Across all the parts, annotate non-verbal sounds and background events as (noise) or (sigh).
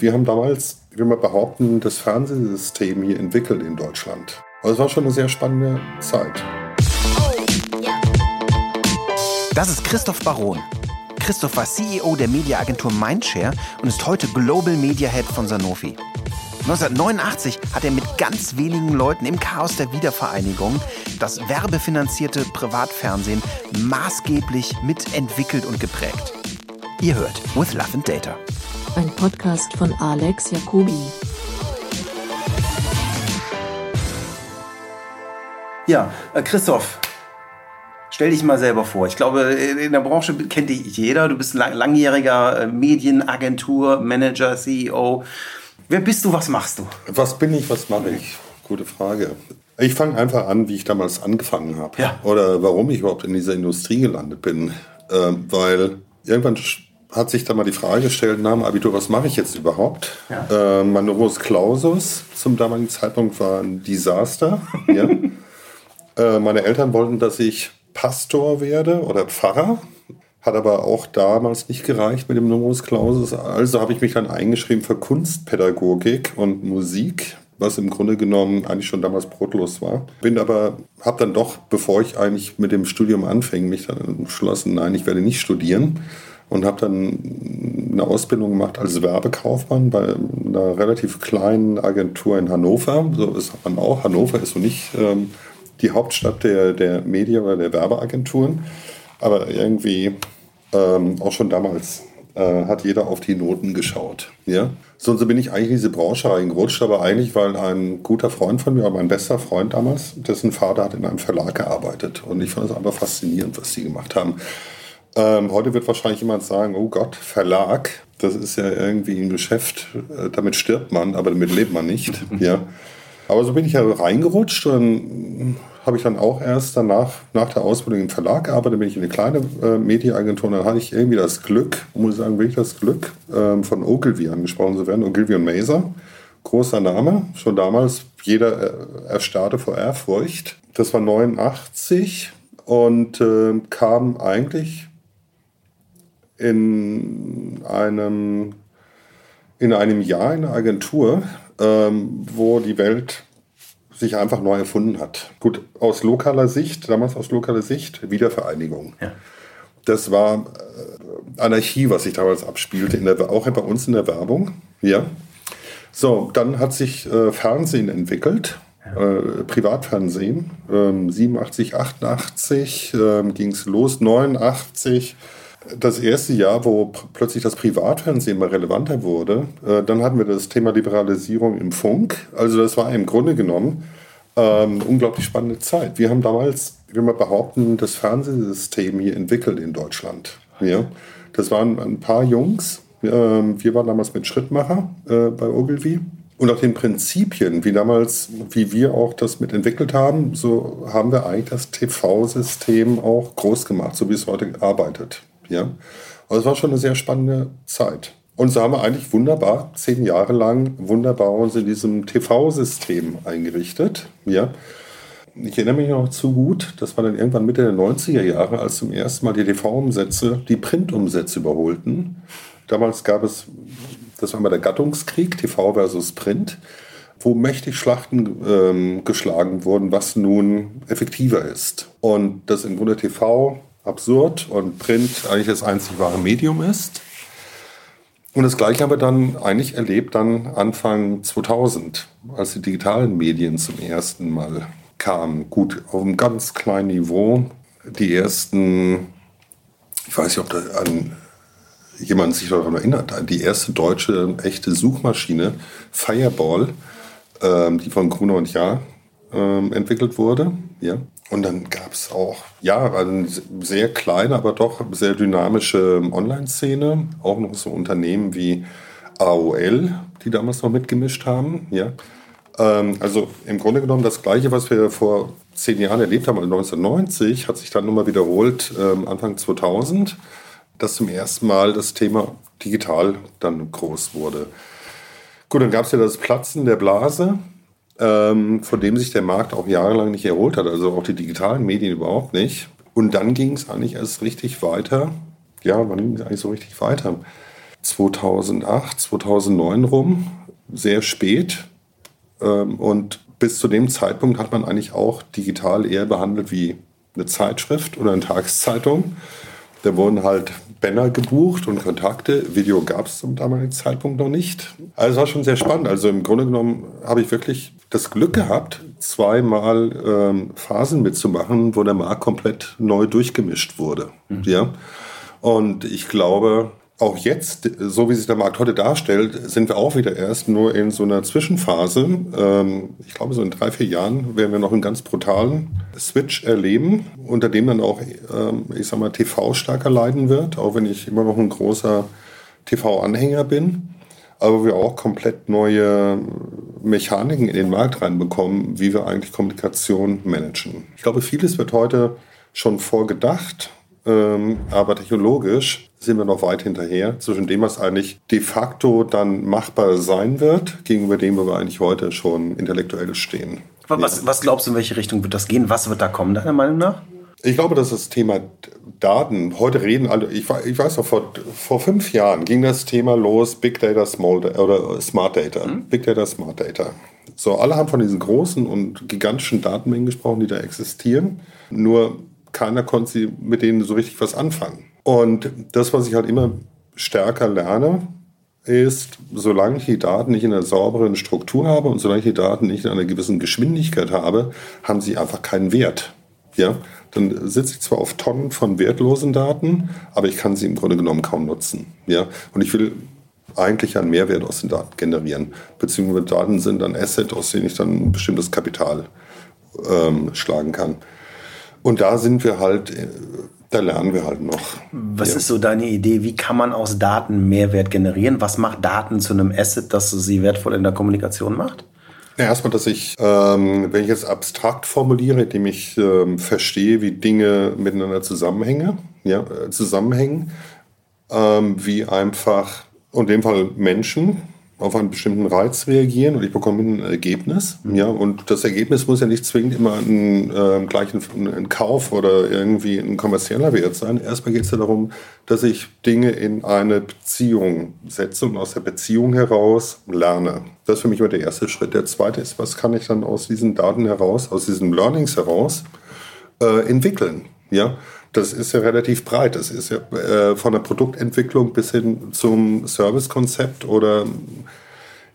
Wir haben damals, wie wir behaupten, das Fernsehsystem hier entwickelt in Deutschland. Also es war schon eine sehr spannende Zeit. Das ist Christoph Baron. Christoph war CEO der Mediaagentur Mindshare und ist heute Global Media Head von Sanofi. 1989 hat er mit ganz wenigen Leuten im Chaos der Wiedervereinigung das werbefinanzierte Privatfernsehen maßgeblich mitentwickelt und geprägt. Ihr hört With Love and Data. Ein Podcast von Alex Jacobi. Ja, äh, Christoph, stell dich mal selber vor. Ich glaube, in der Branche kennt dich jeder. Du bist ein langjähriger äh, Medienagentur, Manager, CEO. Wer bist du, was machst du? Was bin ich, was mache ich? Gute Frage. Ich fange einfach an, wie ich damals angefangen habe. Ja. Oder warum ich überhaupt in dieser Industrie gelandet bin. Ähm, weil irgendwann hat sich da mal die Frage gestellt, nach dem Abitur, was mache ich jetzt überhaupt? Ja. Äh, mein Numerus Clausus zum damaligen Zeitpunkt war ein Desaster. (laughs) ja. äh, meine Eltern wollten, dass ich Pastor werde oder Pfarrer. Hat aber auch damals nicht gereicht mit dem Numerus Clausus. Also habe ich mich dann eingeschrieben für Kunstpädagogik und Musik, was im Grunde genommen eigentlich schon damals brotlos war. Bin aber, habe dann doch, bevor ich eigentlich mit dem Studium anfing, mich dann entschlossen, nein, ich werde nicht studieren. Und habe dann eine Ausbildung gemacht als Werbekaufmann bei einer relativ kleinen Agentur in Hannover. So ist man auch. Hannover ist so nicht ähm, die Hauptstadt der, der Medien oder der Werbeagenturen. Aber irgendwie ähm, auch schon damals äh, hat jeder auf die Noten geschaut. Ja? So, bin ich eigentlich in diese Branche reingerutscht, aber eigentlich, weil ein guter Freund von mir, mein bester Freund damals, dessen Vater hat in einem Verlag gearbeitet. Und ich fand es einfach faszinierend, was die gemacht haben. Ähm, heute wird wahrscheinlich jemand sagen, oh Gott, Verlag, das ist ja irgendwie ein Geschäft, äh, damit stirbt man, aber damit lebt man nicht. (laughs) ja. Aber so bin ich ja reingerutscht und habe ich dann auch erst danach, nach der Ausbildung im Verlag gearbeitet, bin ich in eine kleine äh, Medienagentur und dann hatte ich irgendwie das Glück, muss ich sagen, wirklich das Glück, ähm, von Ogilvy angesprochen zu werden, Ogilvy und Maser. Großer Name, schon damals, jeder äh, erstarrte vor Ehrfurcht. Das war 89 und äh, kam eigentlich in einem, in einem Jahr in der Agentur, ähm, wo die Welt sich einfach neu erfunden hat. Gut, aus lokaler Sicht, damals aus lokaler Sicht, Wiedervereinigung. Ja. Das war äh, Anarchie, was sich damals abspielte, in der, auch bei uns in der Werbung. Ja. So, dann hat sich äh, Fernsehen entwickelt, äh, Privatfernsehen. Ähm, 87, 88 ähm, ging es los, 89 das erste Jahr, wo plötzlich das Privatfernsehen mal relevanter wurde, äh, dann hatten wir das Thema Liberalisierung im Funk. Also das war im Grunde genommen ähm, unglaublich spannende Zeit. Wir haben damals, wie wir behaupten, das Fernsehsystem hier entwickelt in Deutschland. Ja? Das waren ein paar Jungs. Ähm, wir waren damals mit Schrittmacher äh, bei Ogilvy. Und nach den Prinzipien, wie damals, wie wir auch das mitentwickelt haben, so haben wir eigentlich das TV-System auch groß gemacht, so wie es heute arbeitet. Ja? Also es war schon eine sehr spannende Zeit. Und so haben wir eigentlich wunderbar, zehn Jahre lang, wunderbar uns in diesem TV-System eingerichtet. Ja? Ich erinnere mich noch zu gut, das war dann irgendwann Mitte der 90er Jahre, als zum ersten Mal die TV-Umsätze die Print-Umsätze überholten. Damals gab es, das war mal der Gattungskrieg, TV versus Print, wo mächtig Schlachten ähm, geschlagen wurden, was nun effektiver ist. Und das im Grunde TV absurd und Print eigentlich das einzig wahre Medium ist. Und das Gleiche haben wir dann eigentlich erlebt, dann Anfang 2000, als die digitalen Medien zum ersten Mal kamen. Gut, auf einem ganz kleinen Niveau. Die ersten, ich weiß nicht, ob da an jemand sich daran erinnert, die erste deutsche echte Suchmaschine, Fireball, ähm, die von Gruner und Jahr ähm, entwickelt wurde. Ja. Und dann gab es auch, ja, eine sehr kleine, aber doch sehr dynamische Online-Szene. Auch noch so Unternehmen wie AOL, die damals noch mitgemischt haben. Ja. Ähm, also im Grunde genommen das Gleiche, was wir vor zehn Jahren erlebt haben, also 1990, hat sich dann nochmal wiederholt ähm, Anfang 2000, dass zum ersten Mal das Thema digital dann groß wurde. Gut, dann gab es ja das Platzen der Blase ähm, von dem sich der Markt auch jahrelang nicht erholt hat, also auch die digitalen Medien überhaupt nicht. Und dann ging es eigentlich erst richtig weiter. Ja, wann ging es eigentlich so richtig weiter? 2008, 2009 rum, sehr spät. Ähm, und bis zu dem Zeitpunkt hat man eigentlich auch digital eher behandelt wie eine Zeitschrift oder eine Tageszeitung. Da wurden halt Banner gebucht und Kontakte. Video gab es zum damaligen Zeitpunkt noch nicht. Also es war schon sehr spannend. Also im Grunde genommen habe ich wirklich das Glück gehabt, zweimal ähm, Phasen mitzumachen, wo der Markt komplett neu durchgemischt wurde. Mhm. Ja? Und ich glaube, auch jetzt, so wie sich der Markt heute darstellt, sind wir auch wieder erst nur in so einer Zwischenphase. Ähm, ich glaube, so in drei, vier Jahren werden wir noch einen ganz brutalen Switch erleben, unter dem dann auch, ähm, ich sag mal, TV stärker leiden wird, auch wenn ich immer noch ein großer TV-Anhänger bin. Aber wir auch komplett neue Mechaniken in den Markt reinbekommen, wie wir eigentlich Kommunikation managen. Ich glaube, vieles wird heute schon vorgedacht, ähm, aber technologisch sind wir noch weit hinterher zwischen dem, was eigentlich de facto dann machbar sein wird, gegenüber dem, wo wir eigentlich heute schon intellektuell stehen. Was, was glaubst du, in welche Richtung wird das gehen? Was wird da kommen, deiner Meinung nach? Ich glaube, dass das Thema Daten, heute reden alle, ich, ich weiß noch, vor, vor fünf Jahren ging das Thema los, Big Data, Small oder Smart Data. Mhm. Big Data, Smart Data. So, alle haben von diesen großen und gigantischen Datenmengen gesprochen, die da existieren. Nur keiner konnte mit denen so richtig was anfangen. Und das, was ich halt immer stärker lerne, ist, solange ich die Daten nicht in einer sauberen Struktur habe und solange ich die Daten nicht in einer gewissen Geschwindigkeit habe, haben sie einfach keinen Wert. Ja, dann sitze ich zwar auf Tonnen von wertlosen Daten, aber ich kann sie im Grunde genommen kaum nutzen. Ja, und ich will eigentlich einen Mehrwert aus den Daten generieren. Beziehungsweise Daten sind ein Asset, aus dem ich dann ein bestimmtes Kapital ähm, schlagen kann. Und da sind wir halt, äh, da lernen wir halt noch. Was ja. ist so deine Idee? Wie kann man aus Daten Mehrwert generieren? Was macht Daten zu einem Asset, das sie wertvoll in der Kommunikation macht? Ja, erstmal, dass ich, ähm, wenn ich jetzt abstrakt formuliere, indem ich ähm, verstehe, wie Dinge miteinander zusammenhängen, ja, äh, zusammenhängen, ähm, wie einfach, in dem Fall Menschen, auf einen bestimmten Reiz reagieren und ich bekomme ein Ergebnis. Mhm. Ja, und das Ergebnis muss ja nicht zwingend immer ein, äh, gleich ein, ein, Kauf oder irgendwie ein kommerzieller Wert sein. Erstmal geht es ja darum, dass ich Dinge in eine Beziehung setze und aus der Beziehung heraus lerne. Das ist für mich immer der erste Schritt. Der zweite ist, was kann ich dann aus diesen Daten heraus, aus diesen Learnings heraus äh, entwickeln? Ja, das ist ja relativ breit. Das ist ja äh, von der Produktentwicklung bis hin zum Servicekonzept oder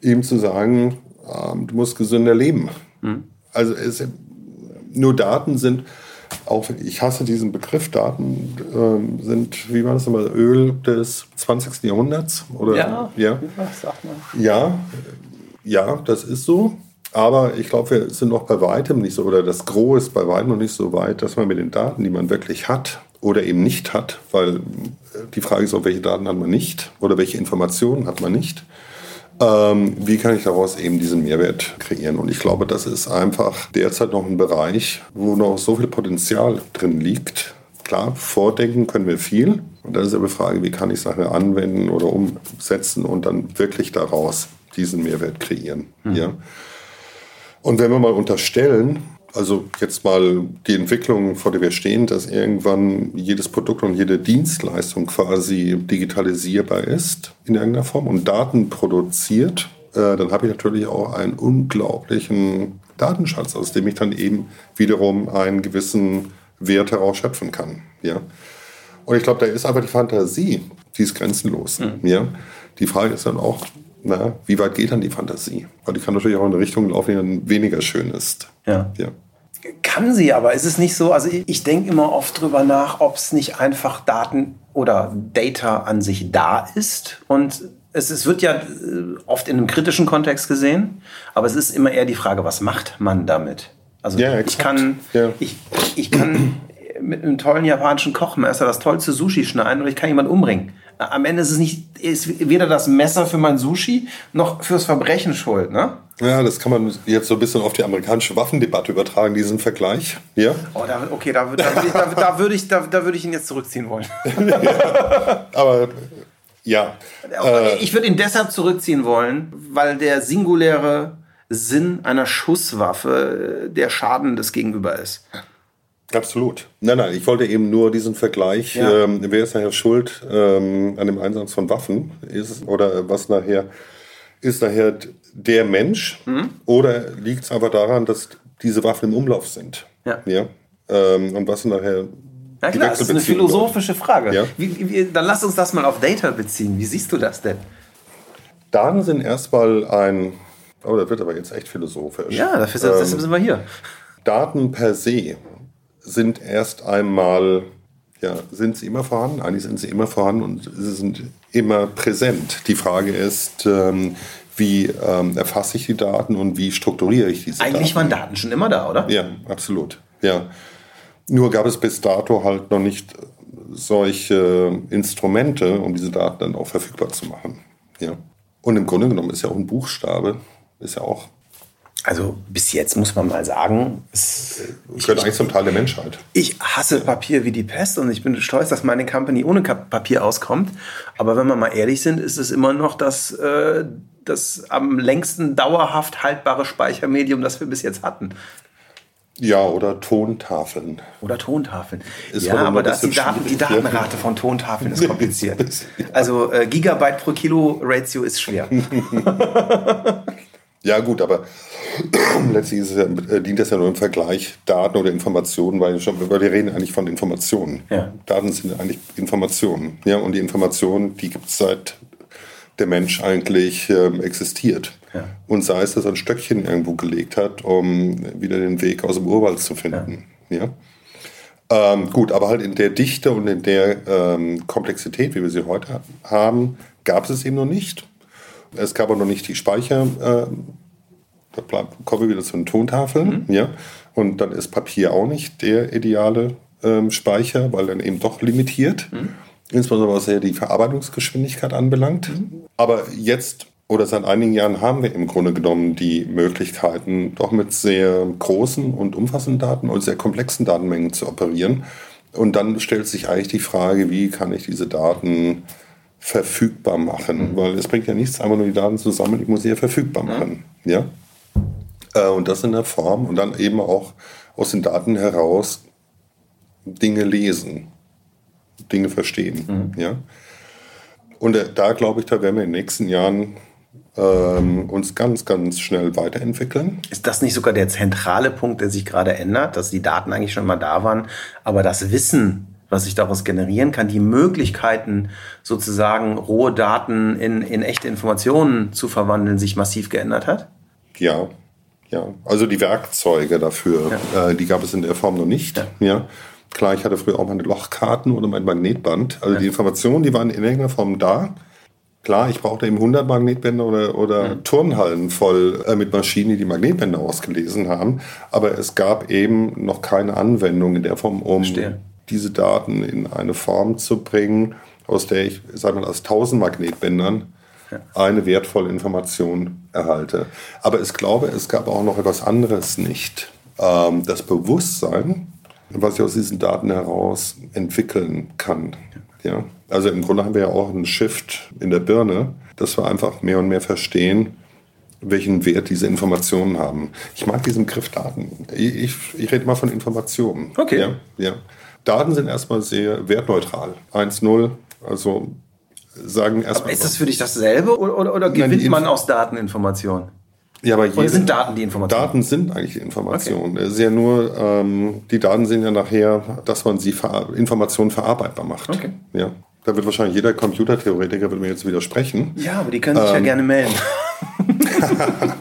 eben zu sagen, äh, du musst gesünder leben. Mhm. Also es, nur Daten sind, auch ich hasse diesen Begriff, Daten äh, sind, wie war das nochmal, Öl des 20. Jahrhunderts? Oder, ja, ja. ja, ja, das ist so. Aber ich glaube, wir sind noch bei weitem nicht so, oder das Gros ist bei weitem noch nicht so weit, dass man mit den Daten, die man wirklich hat oder eben nicht hat, weil die Frage ist auch, welche Daten hat man nicht oder welche Informationen hat man nicht, ähm, wie kann ich daraus eben diesen Mehrwert kreieren? Und ich glaube, das ist einfach derzeit noch ein Bereich, wo noch so viel Potenzial drin liegt. Klar, vordenken können wir viel. Und dann ist aber die Frage, wie kann ich Sachen anwenden oder umsetzen und dann wirklich daraus diesen Mehrwert kreieren. Mhm. Ja? Und wenn wir mal unterstellen, also jetzt mal die Entwicklung, vor der wir stehen, dass irgendwann jedes Produkt und jede Dienstleistung quasi digitalisierbar ist in irgendeiner Form und Daten produziert, äh, dann habe ich natürlich auch einen unglaublichen Datenschatz, aus dem ich dann eben wiederum einen gewissen Wert heraus schöpfen kann. Ja? Und ich glaube, da ist einfach die Fantasie, die ist grenzenlos. Mhm. Ja? Die Frage ist dann auch, na, wie weit geht dann die Fantasie? Weil die kann natürlich auch in eine Richtung laufen, die dann weniger schön ist. Ja. ja. Kann sie, aber ist es nicht so? Also ich, ich denke immer oft drüber nach, ob es nicht einfach Daten oder Data an sich da ist und es, es, wird ja äh, oft in einem kritischen Kontext gesehen, aber es ist immer eher die Frage, was macht man damit? Also ja, ich kann, ja. ich, ich kann mit einem tollen japanischen Kochmesser das tollste Sushi schneiden oder ich kann jemanden umbringen am Ende ist es nicht, ist weder das Messer für mein Sushi noch fürs Verbrechen schuld, ne? Ja, das kann man jetzt so ein bisschen auf die amerikanische Waffendebatte übertragen, diesen Vergleich. Ja? Oh, da, okay, da, da, da, da würde ich, da, da würde ich ihn jetzt zurückziehen wollen. (laughs) ja, aber ja. Äh, ich würde ihn deshalb zurückziehen wollen, weil der singuläre Sinn einer Schusswaffe der Schaden des Gegenüber ist. Absolut. Nein, nein, ich wollte eben nur diesen Vergleich, Ja. ähm, wer ist nachher schuld ähm, an dem Einsatz von Waffen ist oder was nachher ist nachher der Mensch Mhm. oder liegt es einfach daran, dass diese Waffen im Umlauf sind? Ja. ja? Ähm, und was sind nachher Ja klar, das ist eine philosophische Frage. Ja. Wie, wie, dann lass uns das mal auf Data beziehen. Wie siehst du das denn? Daten sind erstmal ein, oh, das wird aber jetzt echt philosophisch. Ja, dafür, Ähm, deshalb sind wir hier. Daten per se sind erst einmal, ja, sind sie immer vorhanden? Eigentlich sind sie immer vorhanden und sie sind immer präsent. Die Frage ist, ähm, wie ähm, erfasse ich die Daten und wie strukturiere ich diese Eigentlich Daten? waren Daten schon immer da, oder? Ja, absolut. Ja. Nur gab es bis dato halt noch nicht solche Instrumente, um diese Daten dann auch verfügbar zu machen. Ja. Und im Grunde genommen ist ja auch ein Buchstabe, ist ja auch Also bis jetzt muss man mal sagen, es, gehört eigentlich zum Teil der Menschheit. ich hasse Papier wie die Pest und ich bin stolz, dass meine Company ohne Papier auskommt. Aber wenn wir mal ehrlich sind, ist es immer noch das, äh, das am längsten dauerhaft haltbare Speichermedium, das wir bis jetzt hatten. Ja, oder Tontafeln. Oder Tontafeln. Ist ja, aber immer aber ein da ist die, Daten, die ja. Datenrate von Tontafeln ist (laughs) kompliziert. Also äh, Gigabyte pro Kilo Ratio ist schwer. (laughs) Ja, gut, aber (clears throat) letztlich ist es ja, äh, dient das ja nur im Vergleich Daten oder Informationen, weil, wir reden eigentlich von Informationen. Ja. Daten sind eigentlich Informationen. Ja, und die Informationen, die gibt es seit der Mensch eigentlich ähm, existiert. Ja. Und sei es, dass er ein Stöckchen irgendwo gelegt hat, um wieder den Weg aus dem Urwald zu finden. Ja. Ähm, gut, aber halt in der Dichte und in der ähm, Komplexität, wie wir sie heute haben, gab es es eben noch nicht. Es gab auch noch nicht die Speicher. ähm, da bleibt, kommen wir wieder zu den Tontafeln. Ja? Und dann ist Papier auch nicht der ideale ähm, Speicher, weil dann eben doch limitiert. Insbesondere was ja die Verarbeitungsgeschwindigkeit anbelangt. Aber jetzt oder seit einigen Jahren haben wir im Grunde genommen die Möglichkeiten, doch mit sehr großen und umfassenden Daten und sehr komplexen Datenmengen zu operieren. Und dann stellt sich eigentlich die Frage, wie kann ich diese Daten verfügbar machen? Weil es bringt ja nichts, einfach nur die Daten zu sammeln, ich muss sie ja verfügbar machen. Ja? Äh, Und das in der Form und dann eben auch aus den Daten heraus Dinge lesen, Dinge verstehen. Ja? Und äh, da glaube ich, da werden wir in den nächsten Jahren ähm, uns ganz, ganz schnell weiterentwickeln. Ist das nicht sogar der zentrale Punkt, der sich gerade ändert, dass die Daten eigentlich schon mal da waren, aber das Wissen, was sich daraus generieren kann, die Möglichkeiten, sozusagen rohe Daten in, in echte Informationen zu verwandeln, sich massiv geändert hat? Ja, ja. Also die Werkzeuge dafür, äh, die gab es in der Form noch nicht. Ja. Klar, ich hatte früher auch meine Lochkarten oder mein Magnetband. Also die Informationen, die waren in irgendeiner Form da. Klar, ich brauchte eben 100 Magnetbänder oder, oder Turnhallen voll äh, mit Maschinen, die die Magnetbänder ausgelesen haben. Aber es gab eben noch keine Anwendung in der Form, um Verstehe. Diese Daten in eine Form zu bringen, aus der ich, sag mal, aus 1000 Magnetbändern eine wertvolle Information erhalte. Aber ich glaube, es gab auch noch etwas anderes nicht. Ähm, das Bewusstsein, was ich aus diesen Daten heraus entwickeln kann. Ja? Also im Grunde haben wir ja auch einen Shift in der Birne, dass wir einfach mehr und mehr verstehen, welchen Wert diese Informationen haben. Ich mag diesen Begriff Daten. Ich, ich, ich rede mal von Informationen. Okay. Ja, ja. Daten sind erstmal sehr wertneutral. 1-0, also sagen erstmal. Ist das für dich dasselbe oder, oder, oder gewinnt die man aus Daten Informationen? ja, aber Oder sind Daten die Informationen? Daten sind eigentlich die Informationen. Es ist ja nur, ähm, die Daten sind ja nachher, dass man sie ver Informationen verarbeitbar macht. Okay. Ja. Da wird wahrscheinlich jeder Computertheoretiker wird mir jetzt widersprechen. Ja, aber die können sich ja Ähm. gerne melden. (laughs)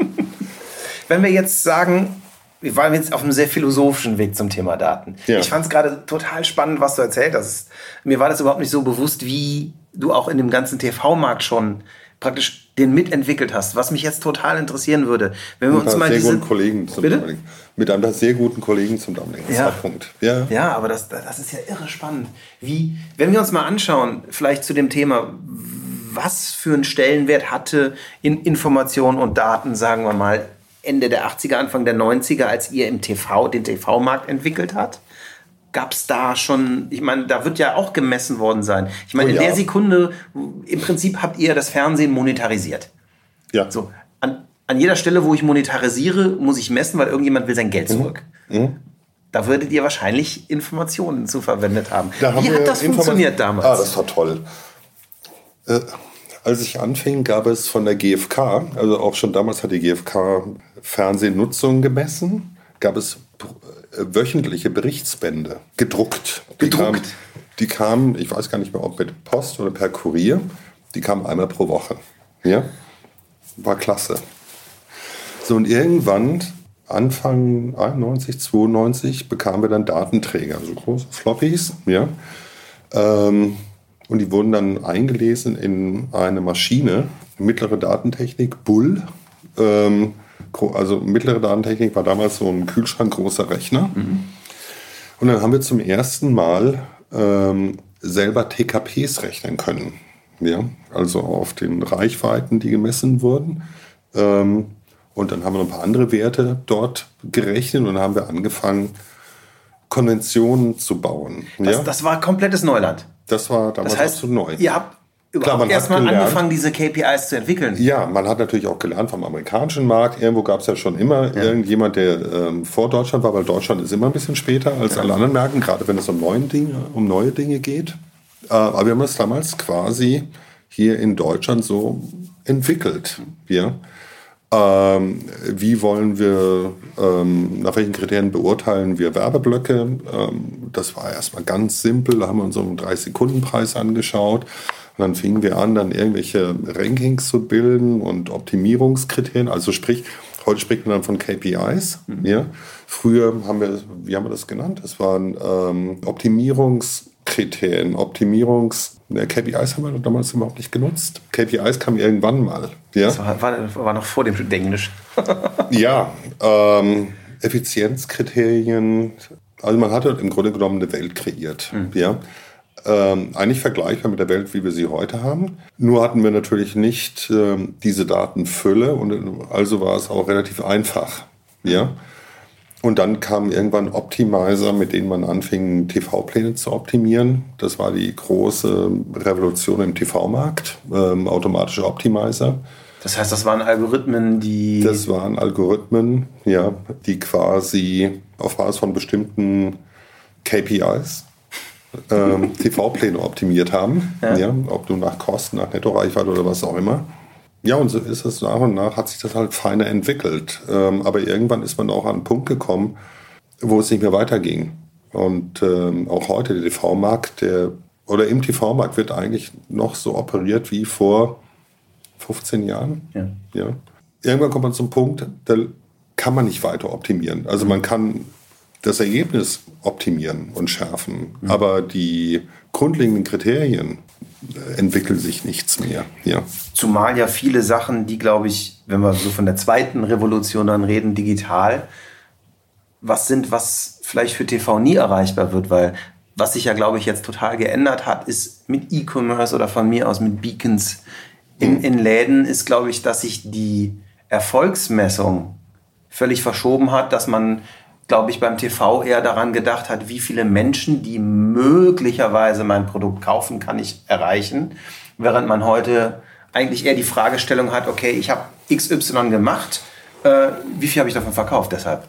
Wenn wir jetzt sagen, wir waren jetzt auf einem sehr philosophischen Weg zum Thema Daten. Ja. Ich fand es gerade total spannend, was du erzählt hast. Mir war das überhaupt nicht so bewusst, wie du auch in dem ganzen TV-Markt schon praktisch den mitentwickelt hast. Was mich jetzt total interessieren würde, wenn wir Mit uns einem mal sehr guten Kollegen zum Bitte? damaligen, mit einem sehr guten Kollegen zum damaligen Ja. Zeitpunkt. Ja. Ja, aber das, das ist ja irre spannend. Wie, wenn wir uns mal anschauen, vielleicht zu dem Thema, was für einen Stellenwert hatte in Information und Daten, sagen wir mal, Ende der 80er, Anfang der 90er, als ihr im TV, den TV-Markt entwickelt habt? Gab es da schon, ich meine, da wird ja auch gemessen worden sein. Ich meine, Oh in ja. der Sekunde, im Prinzip habt ihr das Fernsehen monetarisiert. ja. So, an, an jeder Stelle, wo ich monetarisiere, muss ich messen, weil irgendjemand will sein Geld zurück. Da würdet ihr wahrscheinlich Informationen zu verwendet haben. Da haben Wie wir hat das funktioniert damals? Ah, das war toll. Äh, als ich anfing, gab es von der GfK, also auch schon damals hat die GfK Fernsehnutzung gemessen, gab es äh, wöchentliche Berichtsbände, gedruckt. Die Gedruckt? kamen, die kamen, ich weiß gar nicht mehr, ob mit Post oder per Kurier, die kamen einmal pro Woche. Ja? War klasse. So, und irgendwann, Anfang 91, 92, bekamen wir dann Datenträger, also große Floppies, ja. Ähm, und die wurden dann eingelesen in eine Maschine, mittlere Datentechnik, Bull. Ähm, also mittlere Datentechnik war damals so ein Kühlschrank großer Rechner. Und dann haben wir zum ersten Mal ähm, selber TKPs rechnen können. Ja? Also auf den Reichweiten, die gemessen wurden. Ähm, und dann haben wir noch ein paar andere Werte dort gerechnet und dann haben wir angefangen, Konventionen zu bauen. das, ja? das war komplettes Neuland. Das war damals Das heißt, absolut neu. ihr habt überhaupt man hat erstmal angefangen, diese KPIs zu entwickeln. Ja, man hat natürlich auch gelernt vom amerikanischen Markt. Irgendwo gab es ja schon immer irgendjemand, der ähm, vor Deutschland war, weil Deutschland ist immer ein bisschen später als alle anderen Märkte, gerade wenn es um, neuen Dinge, um neue Dinge geht. Äh, aber wir haben das damals quasi hier in Deutschland so entwickelt. Ja. Ähm, wie wollen wir, ähm, nach welchen Kriterien beurteilen wir Werbeblöcke? Ähm, das war erstmal ganz simpel. Da haben wir uns so einen 3-Sekunden-Preis angeschaut. Und dann fingen wir an, dann irgendwelche Rankings zu bilden und Optimierungskriterien. Also sprich, heute spricht man dann von KPIs. Ja. Früher haben wir, wie haben wir das genannt? Das waren ähm, Optimierungskriterien, Optimierungs... Ne, KPIs haben wir damals überhaupt nicht genutzt. KPIs kamen irgendwann mal. Ja. Das war, war, war noch vor dem Englisch. (laughs) Ja, ähm, Effizienzkriterien. Also man hat halt im Grunde genommen eine Welt kreiert. Ja. Ähm, eigentlich vergleichbar mit der Welt, wie wir sie heute haben. Nur hatten wir natürlich nicht ähm, diese Datenfülle und äh, also war es auch relativ einfach. Ja. Und dann kamen irgendwann Optimizer, mit denen man anfing, TV-Pläne zu optimieren. Das war die große Revolution im TV-Markt, ähm, automatische Optimizer. Das heißt, das waren Algorithmen, die. Das waren Algorithmen, ja, die quasi auf Basis von bestimmten KPIs ähm, TV-Pläne optimiert haben. Ja. ob du nach Kosten, nach Nettoreichweite oder was auch immer. Ja, und so ist es nach und nach, hat sich das halt feiner entwickelt. Ähm, aber irgendwann ist man auch an einen Punkt gekommen, wo es nicht mehr weiterging. Und ähm, auch heute der TV-Markt, der oder im TV-Markt wird eigentlich noch so operiert wie vor 15 Jahren. Ja. Ja. Irgendwann kommt man zum Punkt, da kann man nicht weiter optimieren. Also man kann das Ergebnis optimieren und schärfen, aber die grundlegenden Kriterien äh, entwickeln sich nichts mehr. Ja. Zumal ja viele Sachen, die, glaube ich, wenn wir so von der zweiten Revolution dann reden, digital, was sind, was vielleicht für TV nie erreichbar wird, weil was sich ja, glaube ich, jetzt total geändert hat, ist mit E-Commerce oder von mir aus mit Beacons in, in Läden, ist, glaube ich, dass sich die Erfolgsmessung völlig verschoben hat, dass man, glaube ich, beim TV eher daran gedacht hat, wie viele Menschen, die möglicherweise mein Produkt kaufen, kann ich erreichen, während man heute eigentlich eher die Fragestellung hat, okay, ich habe XY gemacht, äh, wie viel habe ich davon verkauft deshalb?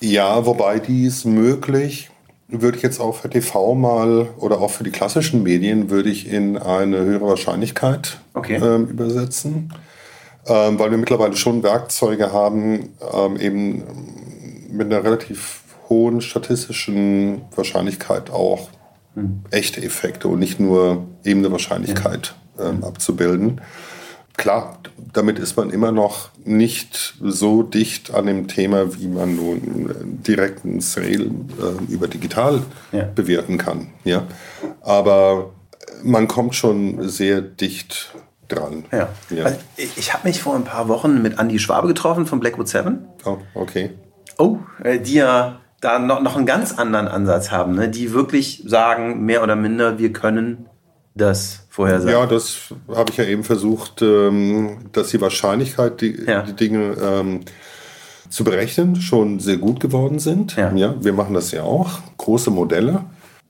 Ja, wobei dies möglich, würde ich jetzt auch für TV mal oder auch für die klassischen Medien, würde ich in eine höhere Wahrscheinlichkeit Okay. ähm, übersetzen. Ähm, weil wir mittlerweile schon Werkzeuge haben, ähm, eben mit einer relativ hohen statistischen Wahrscheinlichkeit auch echte Effekte und nicht nur eben eine Wahrscheinlichkeit ähm, abzubilden. Klar, damit ist man immer noch nicht so dicht an dem Thema, wie man nun äh, direkten Sale äh, über digital Ja. bewerten kann. Ja? Aber man kommt schon sehr dicht dran. Ja. Ja. Also ich ich habe mich vor ein paar Wochen mit Andy Schwabe getroffen von Blackwood 7. Oh, okay. Oh, äh, die ja da noch, noch einen ganz anderen Ansatz haben, ne? die wirklich sagen, mehr oder minder, wir können das vorhersagen. Ja, das habe ich ja eben versucht, ähm, dass die Wahrscheinlichkeit, die, Ja. die Dinge ähm, zu berechnen, schon sehr gut geworden sind. Ja. wir machen das ja auch, große Modelle.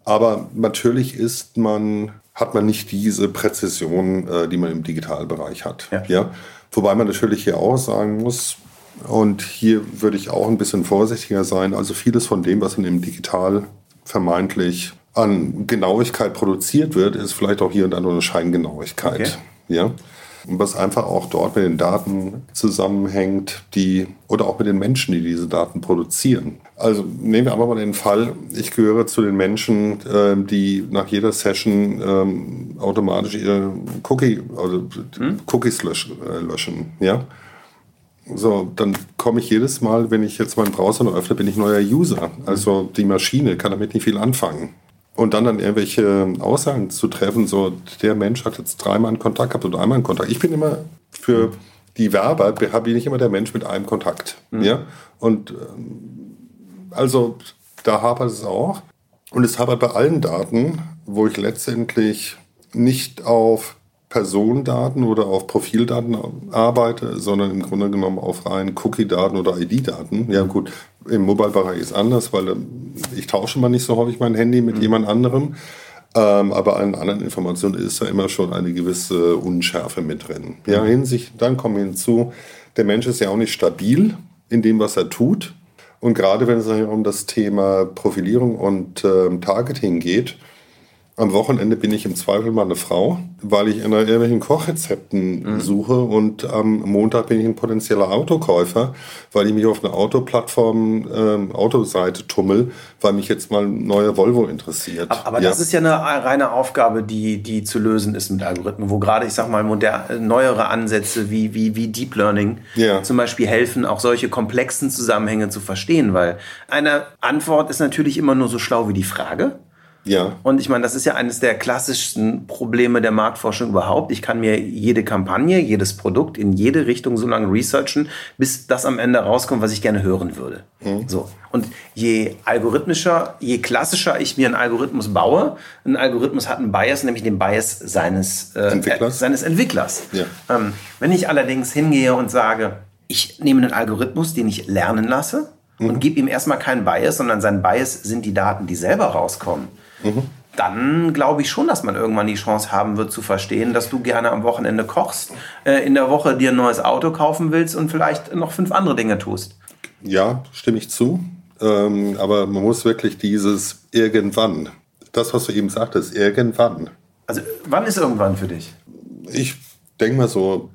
Aber natürlich ist man, hat man nicht diese Präzision, äh, die man im Digitalbereich hat. Ja. Wobei man natürlich hier auch sagen muss, Und hier würde ich auch ein bisschen vorsichtiger sein. Also vieles von dem, was in dem Digital vermeintlich an Genauigkeit produziert wird, ist vielleicht auch hier und da nur eine Scheingenauigkeit. Okay. Ja. Was einfach auch dort mit den Daten zusammenhängt, die oder auch mit den Menschen, die diese Daten produzieren. Also nehmen wir einfach mal den Fall, ich gehöre zu den Menschen, äh, die nach jeder Session ähm, automatisch ihre Cookie, also hm? Cookies äh, löschen. Ja? So, dann komme ich jedes Mal, wenn ich jetzt meinen Browser noch öffne, bin ich neuer User. Also die Maschine kann damit nicht viel anfangen. Und dann dann irgendwelche Aussagen zu treffen, so der Mensch hat jetzt dreimal einen Kontakt gehabt oder einmal einen Kontakt. Ich bin immer für die Werber, habe ich nicht immer der Mensch mit einem Kontakt. Mhm. Ja? Und ähm, also da hapert es auch. Und es hapert bei allen Daten, wo ich letztendlich nicht auf Personendaten oder auf Profildaten arbeite, sondern im Grunde genommen auf rein Cookie-Daten oder ID-Daten. Ja gut, im Mobile-Bereich ist anders, weil ähm, ich tausche mal nicht so häufig mein Handy mit mhm. jemand anderem. Ähm, aber an anderen Informationen ist da immer schon eine gewisse Unschärfe mit drin. Ja, mhm. Hinsicht, dann kommen wir hinzu, der Mensch ist ja auch nicht stabil in dem, was er tut. Und gerade wenn es um das Thema Profilierung und ähm, Targeting geht, am Wochenende bin ich im Zweifel mal eine Frau, weil ich in irgendwelchen Kochrezepten mhm. suche und am Montag bin ich ein potenzieller Autokäufer, weil ich mich auf einer Autoplattform, ähm, Autoseite tummel, weil mich jetzt mal ein neuer Volvo interessiert. Aber ja. das ist ja eine reine Aufgabe, die, die zu lösen ist mit Algorithmen, wo gerade, ich sag mal, moderne, neuere Ansätze wie, wie, wie Deep Learning ja. zum Beispiel helfen, auch solche komplexen Zusammenhänge zu verstehen, weil eine Antwort ist natürlich immer nur so schlau wie die Frage. Ja. Und ich meine, das ist ja eines der klassischsten Probleme der Marktforschung überhaupt. Ich kann mir jede Kampagne, jedes Produkt in jede Richtung so lange researchen, bis das am Ende rauskommt, was ich gerne hören würde. Mhm. So. Und je algorithmischer, je klassischer ich mir einen Algorithmus baue, ein Algorithmus hat einen Bias, nämlich den Bias seines äh, Entwicklers. Äh, seines Entwicklers. Ja. Ähm, wenn ich allerdings hingehe und sage, ich nehme einen Algorithmus, den ich lernen lasse, mhm. und gebe ihm erstmal keinen Bias, sondern sein Bias sind die Daten, die selber rauskommen mhm. dann glaube ich schon, dass man irgendwann die Chance haben wird zu verstehen, dass du gerne am Wochenende kochst, äh, in der Woche dir ein neues Auto kaufen willst und vielleicht noch fünf andere Dinge tust. Ja, stimme ich zu. Ähm, aber man muss wirklich dieses irgendwann, das, was du eben sagtest, irgendwann. Also wann ist irgendwann für dich? Ich denke mal so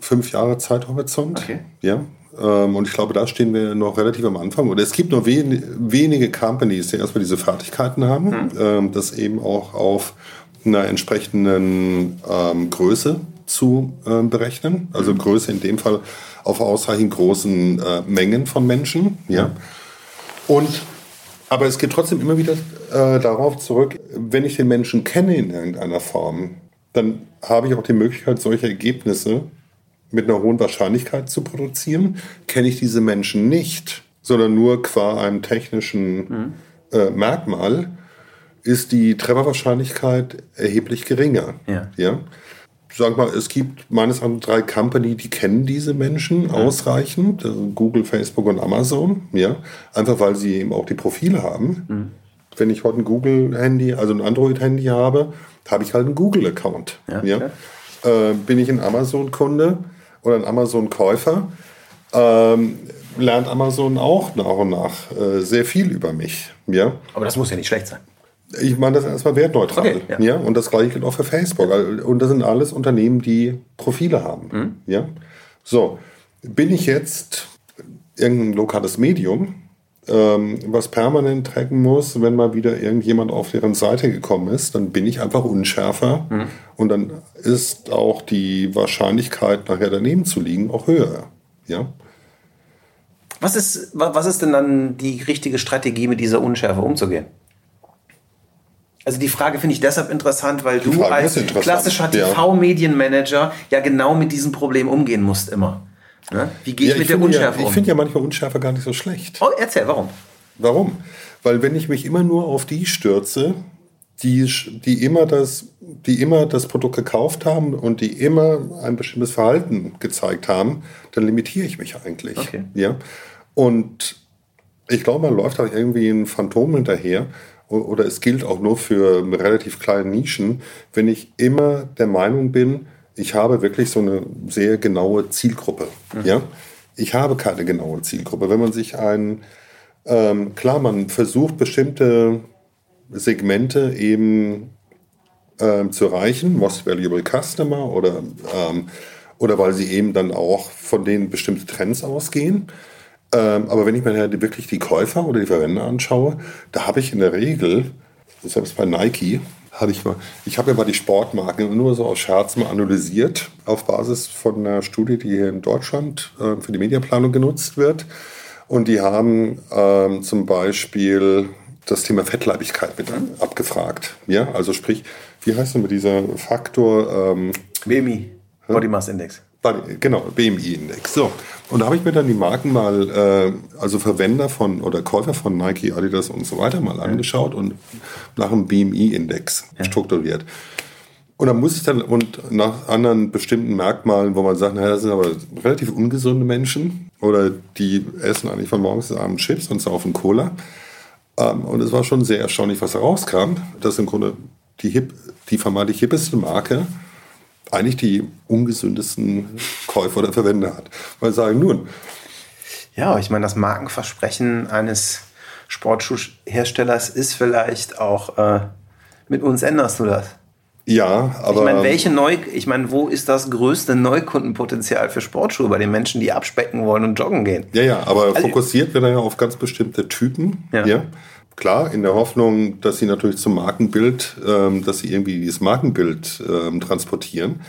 fünf Jahre Zeithorizont. Okay. Ja, und ich glaube, da stehen wir noch relativ am Anfang. Und es gibt nur wen, wenige Companies, die erstmal diese Fertigkeiten haben, mhm. ähm, das eben auch auf einer entsprechenden ähm, Größe zu äh, berechnen. Also mhm. Größe in dem Fall auf ausreichend großen äh, Mengen von Menschen. Ja. Und aber es geht trotzdem immer wieder äh, darauf zurück, wenn ich den Menschen kenne in irgendeiner Form, dann habe ich auch die Möglichkeit, solche Ergebnisse mit einer hohen Wahrscheinlichkeit zu produzieren, kenne ich diese Menschen nicht, sondern nur qua einem technischen mhm. äh, Merkmal, ist die Trefferwahrscheinlichkeit erheblich geringer. Ja. ja? Sag mal, es gibt meines Erachtens drei Company, die kennen diese Menschen ja. ausreichend, also Google, Facebook und Amazon, ja, einfach weil sie eben auch die Profile haben. Mhm. Wenn ich heute ein Google-Handy, also ein Android-Handy habe, habe ich halt einen Google-Account. Ja, ja? Äh, bin ich ein Amazon-Kunde, oder ein Amazon-Käufer, ähm, lernt Amazon auch nach und nach äh, sehr viel über mich. Ja? Aber das muss ja nicht schlecht sein. Ich meine das erstmal wertneutral. Okay, ja. ja. Und das gleiche gilt auch für Facebook. Und das sind alles Unternehmen, die Profile haben. Mhm. Ja? So, bin ich jetzt irgendein lokales Medium, ähm, was permanent tracken muss, wenn mal wieder irgendjemand auf deren Seite gekommen ist, dann bin ich einfach unschärfer mhm. und dann ist auch die Wahrscheinlichkeit, nachher daneben zu liegen, auch höher. Ja? Was ist, was ist denn dann die richtige Strategie, mit dieser Unschärfe umzugehen? Also die Frage finde ich deshalb interessant, weil du als klassischer TV-Medienmanager ja genau mit diesem Problem umgehen musst immer. Ne? Wie gehe ich ja, mit ich der Unschärfe ja, um? Ich finde ja manchmal Unschärfe gar nicht so schlecht. Oh, erzähl, warum? Warum? Weil wenn ich mich immer nur auf die stürze, die, die, immer das, die immer das Produkt gekauft haben und die immer ein bestimmtes Verhalten gezeigt haben, dann limitiere ich mich eigentlich. Okay. Ja? Und ich glaube, man läuft auch irgendwie ein Phantom hinterher. Oder es gilt auch nur für relativ kleine Nischen, wenn ich immer der Meinung bin, ich habe wirklich so eine sehr genaue Zielgruppe. Mhm. Ja? ich habe keine genaue Zielgruppe. Wenn man sich ein, ähm, klar, man versucht bestimmte Segmente eben ähm, zu erreichen, Most Valuable Customer oder, ähm, oder weil sie eben dann auch von denen bestimmte Trends ausgehen. Ähm, aber wenn ich mir wirklich die Käufer oder die Verwender anschaue, da habe ich in der Regel, selbst bei Nike, hatte ich mal, ich habe ja mal die Sportmarken nur so aus Scherz mal analysiert, auf Basis von einer Studie, die hier in Deutschland äh, für die Mediaplanung genutzt wird. Und die haben ähm, zum Beispiel das Thema Fettleibigkeit mit abgefragt. Ja, also sprich, wie heißt denn mit dieser Faktor? Ähm, BMI, Body Mass Index. Genau, BMI-Index. So, und da habe ich mir dann die Marken mal, äh, also Verwender von oder Käufer von Nike, Adidas und so weiter mal angeschaut und nach einem BMI-Index ja. strukturiert. Und dann muss ich dann und nach anderen bestimmten Merkmalen, wo man sagt, naja, das sind aber relativ ungesunde Menschen oder die essen eigentlich von morgens bis abends Chips und saufen Cola. Ähm, und es war schon sehr erstaunlich, was da rauskam, dass im Grunde die, hip, die vermeintlich hippeste Marke eigentlich die ungesündesten Käufer oder Verwender hat. Weil sagen, nun. Ja, ich meine, das Markenversprechen eines Sportschuhherstellers ist vielleicht auch, äh, mit uns änderst du das. Ja, aber. Ich meine, welche Neu, ich meine, wo ist das größte Neukundenpotenzial für Sportschuhe bei den Menschen, die abspecken wollen und joggen gehen? Ja, ja, aber also, fokussiert wird er ja auf ganz bestimmte Typen. Ja. ja. Klar, in der Hoffnung, dass sie natürlich zum Markenbild, ähm, dass sie irgendwie dieses Markenbild ähm, transportieren.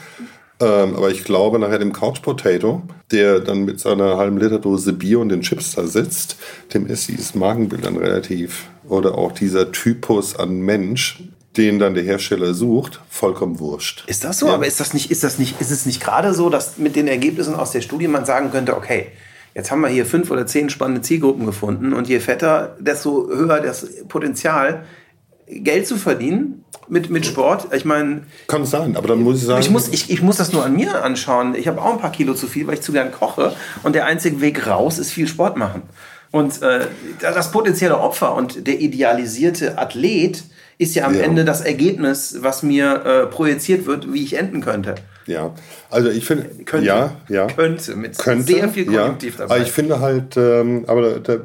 Ähm, aber ich glaube, nachher dem Couch Potato, der dann mit seiner halben Liter Dose Bier und den Chips da sitzt, dem ist dieses Markenbild dann relativ, oder auch dieser Typus an Mensch, den dann der Hersteller sucht, vollkommen wurscht. Ist das so? Ja. Aber ist das nicht, ist das nicht, ist es nicht gerade so, dass mit den Ergebnissen aus der Studie man sagen könnte, okay, Jetzt haben wir hier fünf oder zehn spannende Zielgruppen gefunden und je fetter, desto höher das Potenzial, Geld zu verdienen mit, mit Sport. Ich meine. Kann sein, aber dann muss ich sagen. Ich muss, ich, ich muss das nur an mir anschauen. Ich habe auch ein paar Kilo zu viel, weil ich zu gern koche. Und der einzige Weg raus ist viel Sport machen. Und äh, das potenzielle Opfer und der idealisierte Athlet ist ja am ja. Ende das Ergebnis, was mir äh, projiziert wird, wie ich enden könnte. Ja, also ich finde, könnte, ja, ja, könnte mit könnte, sehr viel Konjunktiv ja. dabei. Aber ich finde halt, ähm, aber da,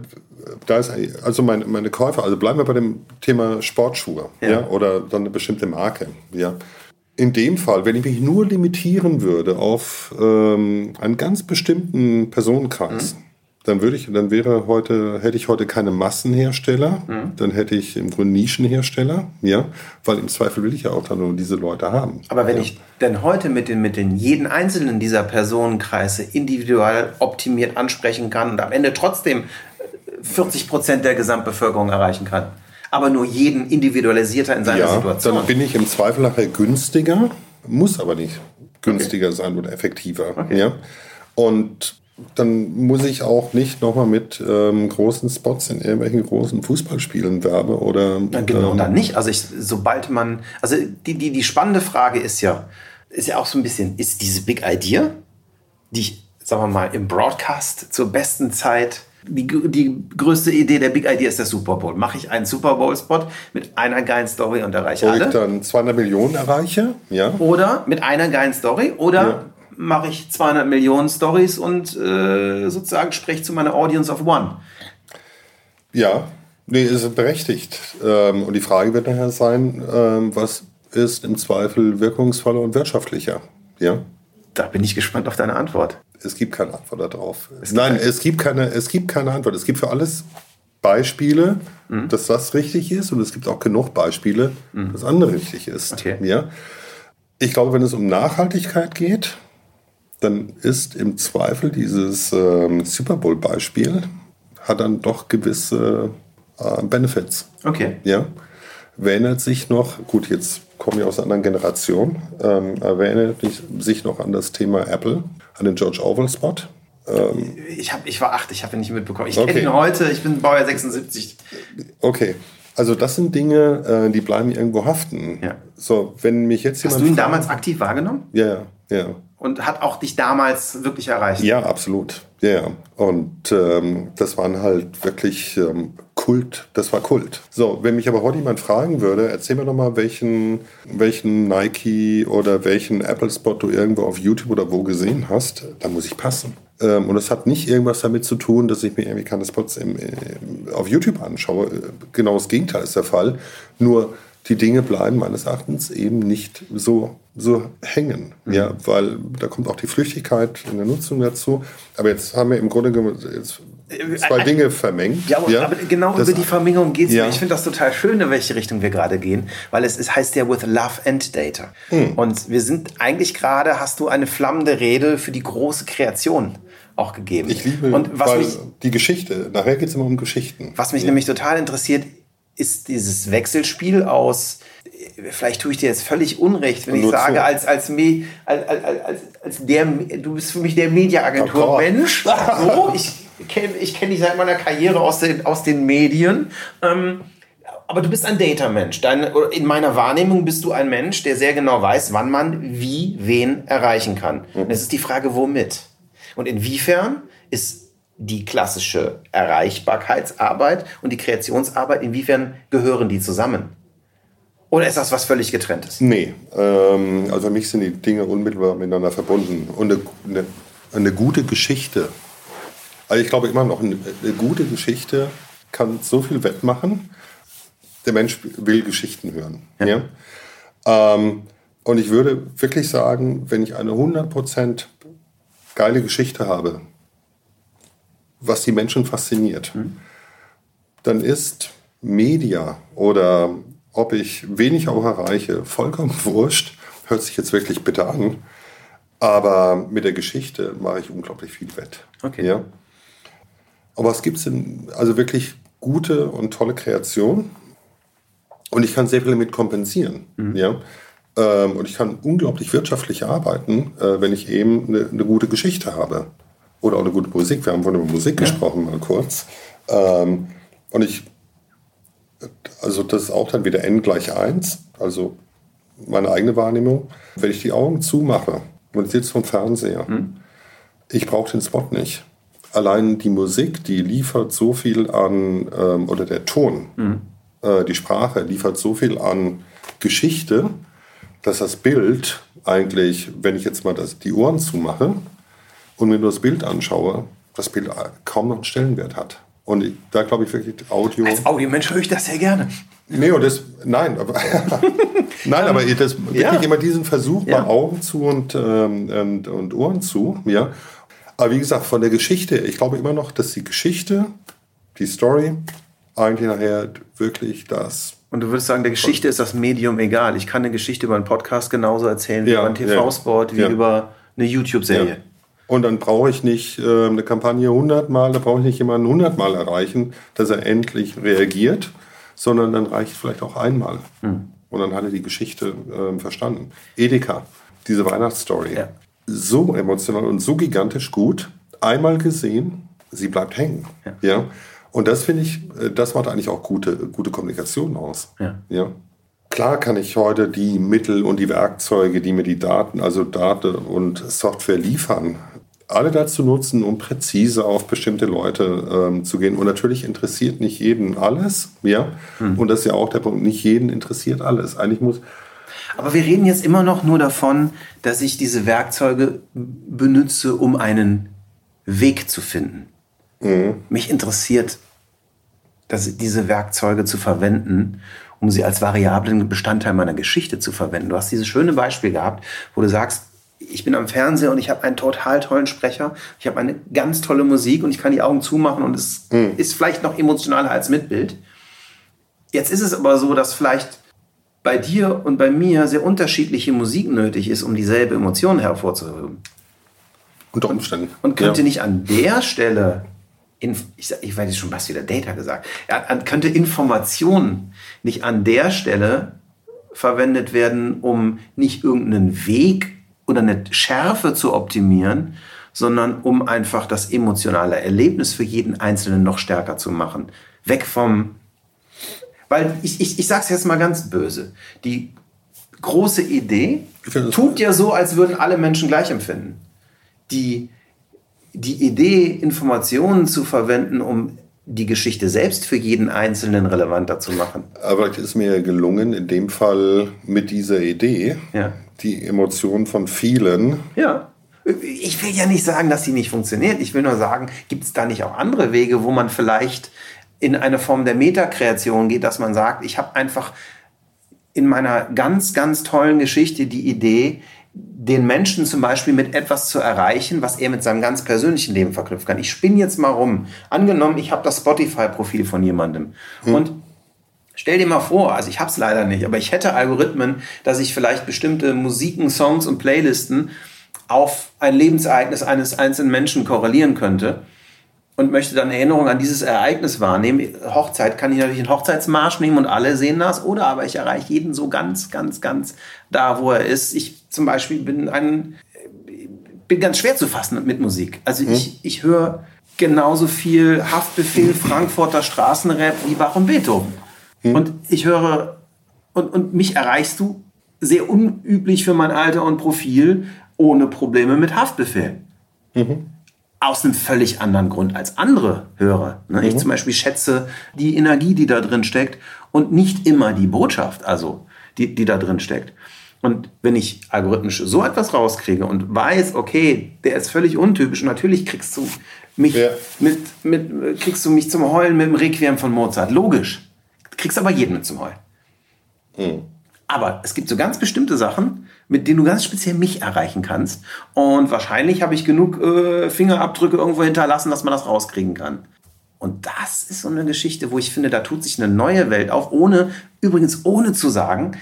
da ist also meine, meine Käufer, also bleiben wir bei dem Thema Sportschuhe, ja. ja, oder dann eine bestimmte Marke, ja. In dem Fall, wenn ich mich nur limitieren würde auf ähm, einen ganz bestimmten Personenkreis, mhm dann würde ich, dann wäre heute, hätte ich heute keine Massenhersteller, mhm. dann hätte ich im Grunde Nischenhersteller, ja, weil im Zweifel will ich ja auch dann nur diese Leute haben. Aber wenn ja. ich denn heute mit den, mit den jeden einzelnen dieser Personenkreise individuell optimiert ansprechen kann und am Ende trotzdem 40 Prozent der Gesamtbevölkerung erreichen kann, aber nur jeden individualisierter in seiner ja, Situation. Dann bin ich im Zweifel nachher günstiger, muss aber nicht günstiger okay. sein oder effektiver. Okay. Ja? Und dann muss ich auch nicht nochmal mit ähm, großen Spots in irgendwelchen großen Fußballspielen werbe oder. Ja, genau, ähm, dann nicht. Also ich, sobald man, also die, die, die spannende Frage ist ja, ist ja auch so ein bisschen, ist diese Big Idea, die ich, sagen wir mal, im Broadcast zur besten Zeit die, die größte Idee der Big Idea ist der Super Bowl. Mache ich einen Super Bowl-Spot mit einer geilen Story und erreiche Wo alle. ich dann 200 Millionen erreiche, ja. Oder mit einer geilen Story oder ja mache ich 200 Millionen Stories und äh, sozusagen spreche zu meiner Audience of One. Ja, nee, ist berechtigt. Ähm, und die Frage wird daher sein, ähm, was ist im Zweifel wirkungsvoller und wirtschaftlicher? Ja? Da bin ich gespannt auf deine Antwort. Es gibt keine Antwort darauf. Es Nein, es gibt, keine, es gibt keine Antwort. Es gibt für alles Beispiele, mhm. dass das richtig ist und es gibt auch genug Beispiele, mhm. dass andere richtig ist. Okay. Ja? Ich glaube, wenn es um Nachhaltigkeit geht, dann ist im Zweifel dieses ähm, Super Bowl-Beispiel hat dann doch gewisse äh, Benefits. Okay. Ja. Wer erinnert sich noch, gut, jetzt komme ich aus einer anderen Generation, ähm, wer erinnert sich noch an das Thema Apple, an den George Orwell-Spot? Ähm, ich, hab, ich war acht, ich habe ihn nicht mitbekommen. Ich okay. kenne ihn heute, ich bin Baujahr 76. Okay. Also das sind Dinge, äh, die bleiben irgendwo haften. Ja. So, wenn mich jetzt Hast du ihn damals aktiv wahrgenommen? Ja, ja und hat auch dich damals wirklich erreicht. Ja, absolut. Ja, yeah. und ähm, das waren halt wirklich ähm, Kult, das war Kult. So, wenn mich aber heute jemand fragen würde, erzähl mir doch mal, welchen, welchen Nike oder welchen Apple-Spot du irgendwo auf YouTube oder wo gesehen hast, dann muss ich passen. Ähm, und das hat nicht irgendwas damit zu tun, dass ich mir irgendwie keine Spots im, im, auf YouTube anschaue. Genau das Gegenteil ist der Fall. Nur die Dinge bleiben meines Erachtens eben nicht so, so hängen. Mhm. Ja, weil da kommt auch die Flüchtigkeit in der Nutzung dazu. Aber jetzt haben wir im Grunde genommen jetzt zwei äh, Dinge vermengt. Ja, aber, ja. aber genau das, über die Vermengung geht es ja. mir. Ich finde das total schön, in welche Richtung wir gerade gehen, weil es, es heißt ja with love and data. Hm. Und wir sind eigentlich gerade, hast du eine flammende Rede für die große Kreation auch gegeben. Ich liebe und was mich, die Geschichte. Nachher geht es immer um Geschichten. Was mich ja. nämlich total interessiert, ist dieses Wechselspiel aus, vielleicht tue ich dir jetzt völlig Unrecht, wenn ich sage, als, als, Me, als, als, als der, du bist für mich der Mediaagentur-Mensch. So, ich kenne ich kenn dich seit meiner Karriere aus den, aus den Medien. Ähm, aber du bist ein Data-Mensch. In meiner Wahrnehmung bist du ein Mensch, der sehr genau weiß, wann man wie wen erreichen kann. Mhm. Und es ist die Frage, womit? Und inwiefern ist die klassische Erreichbarkeitsarbeit und die Kreationsarbeit, inwiefern gehören die zusammen? Oder ist das was völlig getrenntes? Nee, ähm, also für mich sind die Dinge unmittelbar miteinander verbunden. Und eine, eine, eine gute Geschichte, also ich glaube immer noch, eine, eine, gute Geschichte kann so viel wettmachen. Der Mensch will Geschichten hören. Ja. ja? Ähm, und ich würde wirklich sagen, wenn ich eine 100% geile Geschichte habe, was die Menschen fasziniert, mhm. dann ist Media oder ob ich wenig auch erreiche, vollkommen (laughs) wurscht. Hört sich jetzt wirklich bitter an. Aber mit der Geschichte mache ich unglaublich viel wett. Okay. Ja? Aber es gibt also wirklich gute und tolle Kreation. Und ich kann sehr viel damit kompensieren. Mhm. Ja? Ähm, und ich kann unglaublich wirtschaftlich arbeiten, äh, wenn ich eben eine, eine gute Geschichte habe oder auch eine gute Musik. Wir haben von der Musik ja. gesprochen, mal kurz. Ähm, und ich, also das ist auch dann wieder n gleich 1, also meine eigene Wahrnehmung. Wenn ich die Augen zumache und ich sitze vom Fernseher, hm. ich brauche den Spot nicht. Allein die Musik, die liefert so viel an, ähm, oder der Ton, hm. äh, die Sprache liefert so viel an Geschichte, dass das Bild eigentlich, wenn ich jetzt mal das, die Ohren zumache, und wenn du das Bild anschaue, das Bild kaum noch einen Stellenwert hat. Und ich, da glaube ich wirklich Audio. Als Audiomensch höre ich das sehr gerne. Nee, und das, nein, aber, (laughs) nein, aber das wirklich ja. immer diesen Versuch ja. bei Augen zu und, ähm, und, und Ohren zu, ja. Aber wie gesagt, von der Geschichte, ich glaube immer noch, dass die Geschichte, die Story, eigentlich nachher wirklich das. Und du würdest sagen, der Geschichte ist das Medium egal. Ich kann eine Geschichte über einen Podcast genauso erzählen wie über einen TV-Spot, wie über eine YouTube-Serie. Und dann brauche ich nicht äh, eine Kampagne 100 Mal, da brauche ich nicht jemanden 100 Mal erreichen, dass er endlich reagiert, sondern dann reicht vielleicht auch einmal. Mhm. Und dann hat er die Geschichte äh, verstanden. Edeka, diese Weihnachtsstory, ja. so emotional und so gigantisch gut, einmal gesehen, sie bleibt hängen. Ja. ja? Und das finde ich, äh, das macht eigentlich auch gute, gute Kommunikation aus. Ja. ja. Klar kann ich heute die Mittel und die Werkzeuge, die mir die Daten, also Daten und Software liefern, alle dazu nutzen, um präzise auf bestimmte Leute ähm, zu gehen. Und natürlich interessiert nicht jeden alles, ja. Hm. Und das ist ja auch der Punkt, nicht jeden interessiert alles. Eigentlich muss. Aber wir reden jetzt immer noch nur davon, dass ich diese Werkzeuge benutze, um einen Weg zu finden. Mhm. Mich interessiert, dass diese Werkzeuge zu verwenden, um sie als variablen Bestandteil meiner Geschichte zu verwenden. Du hast dieses schöne Beispiel gehabt, wo du sagst, ich bin am Fernseher und ich habe einen total tollen Sprecher, ich habe eine ganz tolle Musik und ich kann die Augen zumachen und es mhm. ist vielleicht noch emotionaler als mit Bild. Jetzt ist es aber so, dass vielleicht bei dir und bei mir sehr unterschiedliche Musik nötig ist, um dieselbe Emotion hervorzuheben. Unter Umständen. Und, und könnte ja. nicht an der Stelle, in, ich, ich weiß schon was wieder Data gesagt, ja, könnte Information nicht an der Stelle verwendet werden, um nicht irgendeinen Weg oder eine Schärfe zu optimieren, sondern um einfach das emotionale Erlebnis für jeden Einzelnen noch stärker zu machen. Weg vom, weil ich, ich, ich sage es jetzt mal ganz böse, die große Idee tut ja so, als würden alle Menschen gleich empfinden. Die, die Idee, Informationen zu verwenden, um die Geschichte selbst für jeden Einzelnen relevanter zu machen. Aber es ist mir gelungen, in dem Fall mit dieser Idee, ja die Emotionen von vielen ja. Ich will ja nicht sagen, dass sie nicht funktioniert. Ich will nur sagen, gibt es da nicht auch andere Wege, wo man vielleicht in eine Form der Metakreation geht, dass man sagt, ich habe einfach in meiner ganz, ganz tollen Geschichte die Idee, den Menschen zum Beispiel mit etwas zu erreichen, was er mit seinem ganz persönlichen Leben verknüpfen kann. Ich spinne jetzt mal rum. Angenommen, ich habe das Spotify-Profil von jemandem hm. und Stell dir mal vor, also ich habe es leider nicht, aber ich hätte Algorithmen, dass ich vielleicht bestimmte Musiken, Songs und Playlisten auf ein Lebensereignis eines einzelnen Menschen korrelieren könnte und möchte dann Erinnerung an dieses Ereignis wahrnehmen. Hochzeit kann ich natürlich einen Hochzeitsmarsch nehmen und alle sehen das, oder aber ich erreiche jeden so ganz, ganz, ganz da, wo er ist. Ich zum Beispiel bin ein, bin ganz schwer zu fassen mit Musik. Also hm. ich, ich höre genauso viel Haftbefehl, (laughs) Frankfurter Straßenrap wie Bach und Beethoven. Hm. Und ich höre, und, und mich erreichst du sehr unüblich für mein Alter und Profil ohne Probleme mit Haftbefehl. Mhm. Aus einem völlig anderen Grund als andere Hörer. Ne? Mhm. Ich zum Beispiel schätze die Energie, die da drin steckt und nicht immer die Botschaft, also die, die da drin steckt. Und wenn ich algorithmisch so etwas rauskriege und weiß, okay, der ist völlig untypisch, natürlich kriegst du mich ja. mit, mit, kriegst du mich zum Heulen mit dem Requiem von Mozart. Logisch. Kriegst aber jeden mit zum Heulen. Mhm. Aber es gibt so ganz bestimmte Sachen, mit denen du ganz speziell mich erreichen kannst. Und wahrscheinlich habe ich genug äh, Fingerabdrücke irgendwo hinterlassen, dass man das rauskriegen kann. Und das ist so eine Geschichte, wo ich finde, da tut sich eine neue Welt auf, ohne, übrigens ohne zu sagen,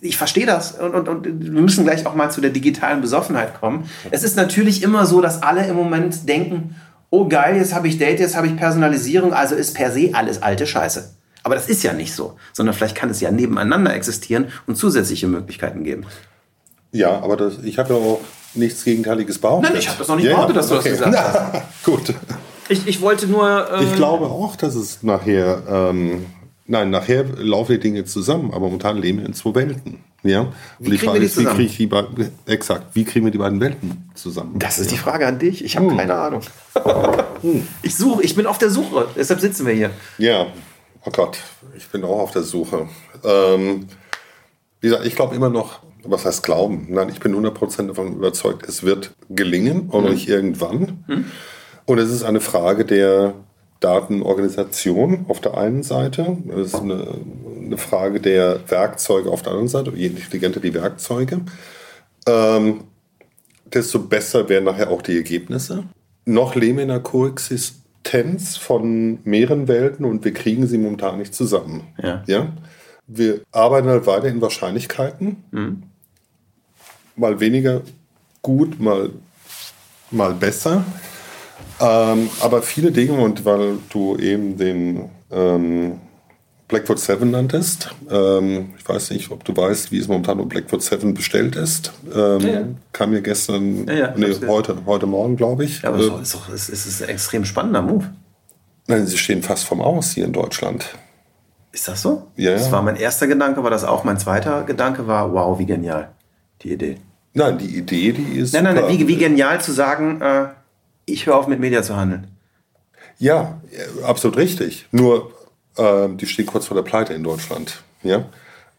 ich verstehe das und, und, und wir müssen gleich auch mal zu der digitalen Besoffenheit kommen. Es ist natürlich immer so, dass alle im Moment denken, oh geil, jetzt habe ich Date, jetzt habe ich Personalisierung, also ist per se alles alte Scheiße. Aber das ist ja nicht so, sondern vielleicht kann es ja nebeneinander existieren und zusätzliche Möglichkeiten geben. Ja, aber das, ich habe ja auch nichts Gegenteiliges behauptet. Nein, ich habe das noch nicht ja, behauptet, dass du okay. das gesagt (laughs) hast. Gut. Ich, ich wollte nur. Ähm ich glaube auch, dass es nachher. Ähm, nein, nachher laufen die Dinge zusammen, aber momentan leben wir in zwei Welten. Ja? Und wie die Frage ist, wie kriege ich die beiden, exakt, wie kriegen wir die beiden Welten zusammen? Das ist ja. die Frage an dich. Ich habe hm. keine Ahnung. (laughs) hm. Ich suche, ich bin auf der Suche, deshalb sitzen wir hier. Ja, Oh Gott, ich bin auch auf der Suche. Ähm, wie gesagt, ich glaube immer noch, was heißt glauben? Nein, ich bin 100% davon überzeugt, es wird gelingen und mhm. nicht irgendwann. Mhm. Und es ist eine Frage der Datenorganisation auf der einen Seite. Es ist eine, eine, Frage der Werkzeuge auf der anderen Seite. Je intelligenter die Werkzeuge, ähm, desto besser werden nachher auch die Ergebnisse. Noch leben wir Tendenz von mehreren Welten und wir kriegen sie momentan nicht zusammen. Ja. ja? Wir arbeiten halt weiter in Wahrscheinlichkeiten. Mhm. Mal weniger gut, mal, mal besser. Ähm, aber viele Dinge, und weil du eben den ähm, Blackfoot 7 nanntest. Ähm, ich weiß nicht, ob du weißt, wie es momentan um Blackfoot 7 bestellt ist. Ähm, ja, ja. Kam mir gestern, ja, nee, heute, heute Morgen, glaube ich. Ja, aber äh, ist doch, es ist, ist ein extrem spannender Move. Nein, sie stehen fast vom Aus hier in Deutschland. Ist das so? Ja. Das war mein erster Gedanke, war das auch mein zweiter Gedanke war, wow, wie genial, die Idee. Nein, die Idee, die ist. Nein, nein, nein wie, wie genial zu sagen, äh, ich höre auf mit Media zu handeln. Ja, absolut richtig. Nur ähm, die steht kurz vor der Pleite in Deutschland. Ja?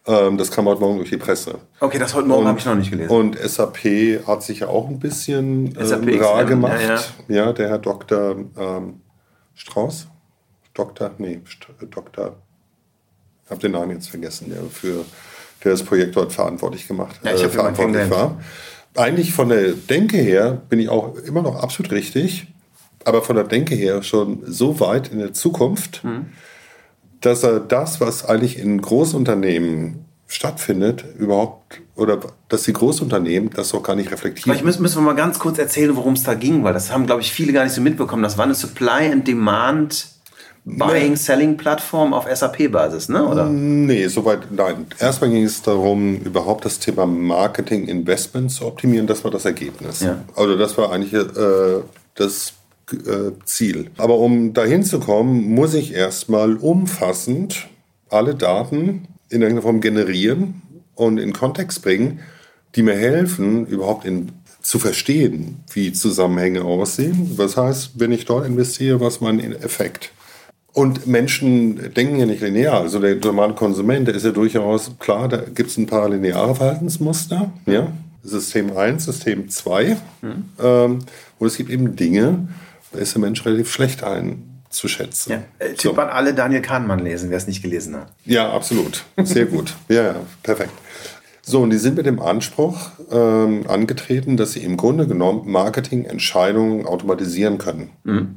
Ähm, das kam heute Morgen durch die Presse. Okay, das heute Morgen habe ich noch nicht gelesen. Und SAP hat sich ja auch ein bisschen ähm, rar gemacht. Ja, ja. ja, der Herr Dr. Ähm, Strauß? Dr. Nee, Dr. Ich habe den Namen jetzt vergessen, der für der das Projekt dort verantwortlich gemacht ja, ich äh, verantwortlich war. Eigentlich von der Denke her bin ich auch immer noch absolut richtig, aber von der Denke her schon so weit in der Zukunft. Mhm dass er das, was eigentlich in Großunternehmen stattfindet, überhaupt, oder dass die Großunternehmen das auch gar nicht reflektieren. Vielleicht müssen, müssen wir mal ganz kurz erzählen, worum es da ging, weil das haben, glaube ich, viele gar nicht so mitbekommen. Das war eine Supply and Demand Buying, Selling Plattform auf SAP-Basis, ne? Oder? Nee, soweit nein. Erstmal ging es darum, überhaupt das Thema Marketing Investment zu optimieren. Das war das Ergebnis. Ja. Also das war eigentlich äh, das äh, Ziel. Aber um dahin zu kommen, muss ich erstmal umfassend alle Daten in irgendeiner Form generieren und in Kontext bringen, die mir helfen, überhaupt in, zu verstehen, wie Zusammenhänge aussehen. Was heißt, wenn ich dort investiere, was mein Effekt? Und Menschen denken ja nicht linear. Also der normale Konsument, der ist ja durchaus klar, da gibt es ein paar lineare Verhaltensmuster. Ja? System 1, System 2. Mhm. Ähm, und es gibt eben Dinge, ist der Mensch relativ schlecht einzuschätzen. Ja, äh, Tipp so. an alle Daniel Kahnemann lesen, wer es nicht gelesen hat. Ja, absolut. Sehr gut. (laughs) Ja, ja, perfekt. So, und die sind mit dem Anspruch ähm, angetreten, dass sie im Grunde genommen Marketingentscheidungen automatisieren können. Mhm.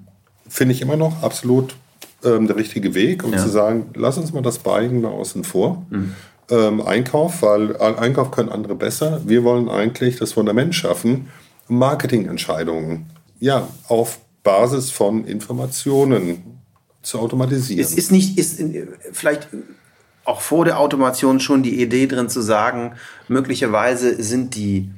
Finde ich immer noch absolut ähm, der richtige Weg, um ja. zu sagen, lass uns mal das Beigen mal außen vor. Mhm. Ähm, Einkauf, weil Einkauf können andere besser. Wir wollen eigentlich das Fundament schaffen, Marketingentscheidungen ja, auf Basis von Informationen zu automatisieren. Es ist nicht, ist vielleicht auch vor der Automation schon die Idee drin zu sagen, möglicherweise sind die,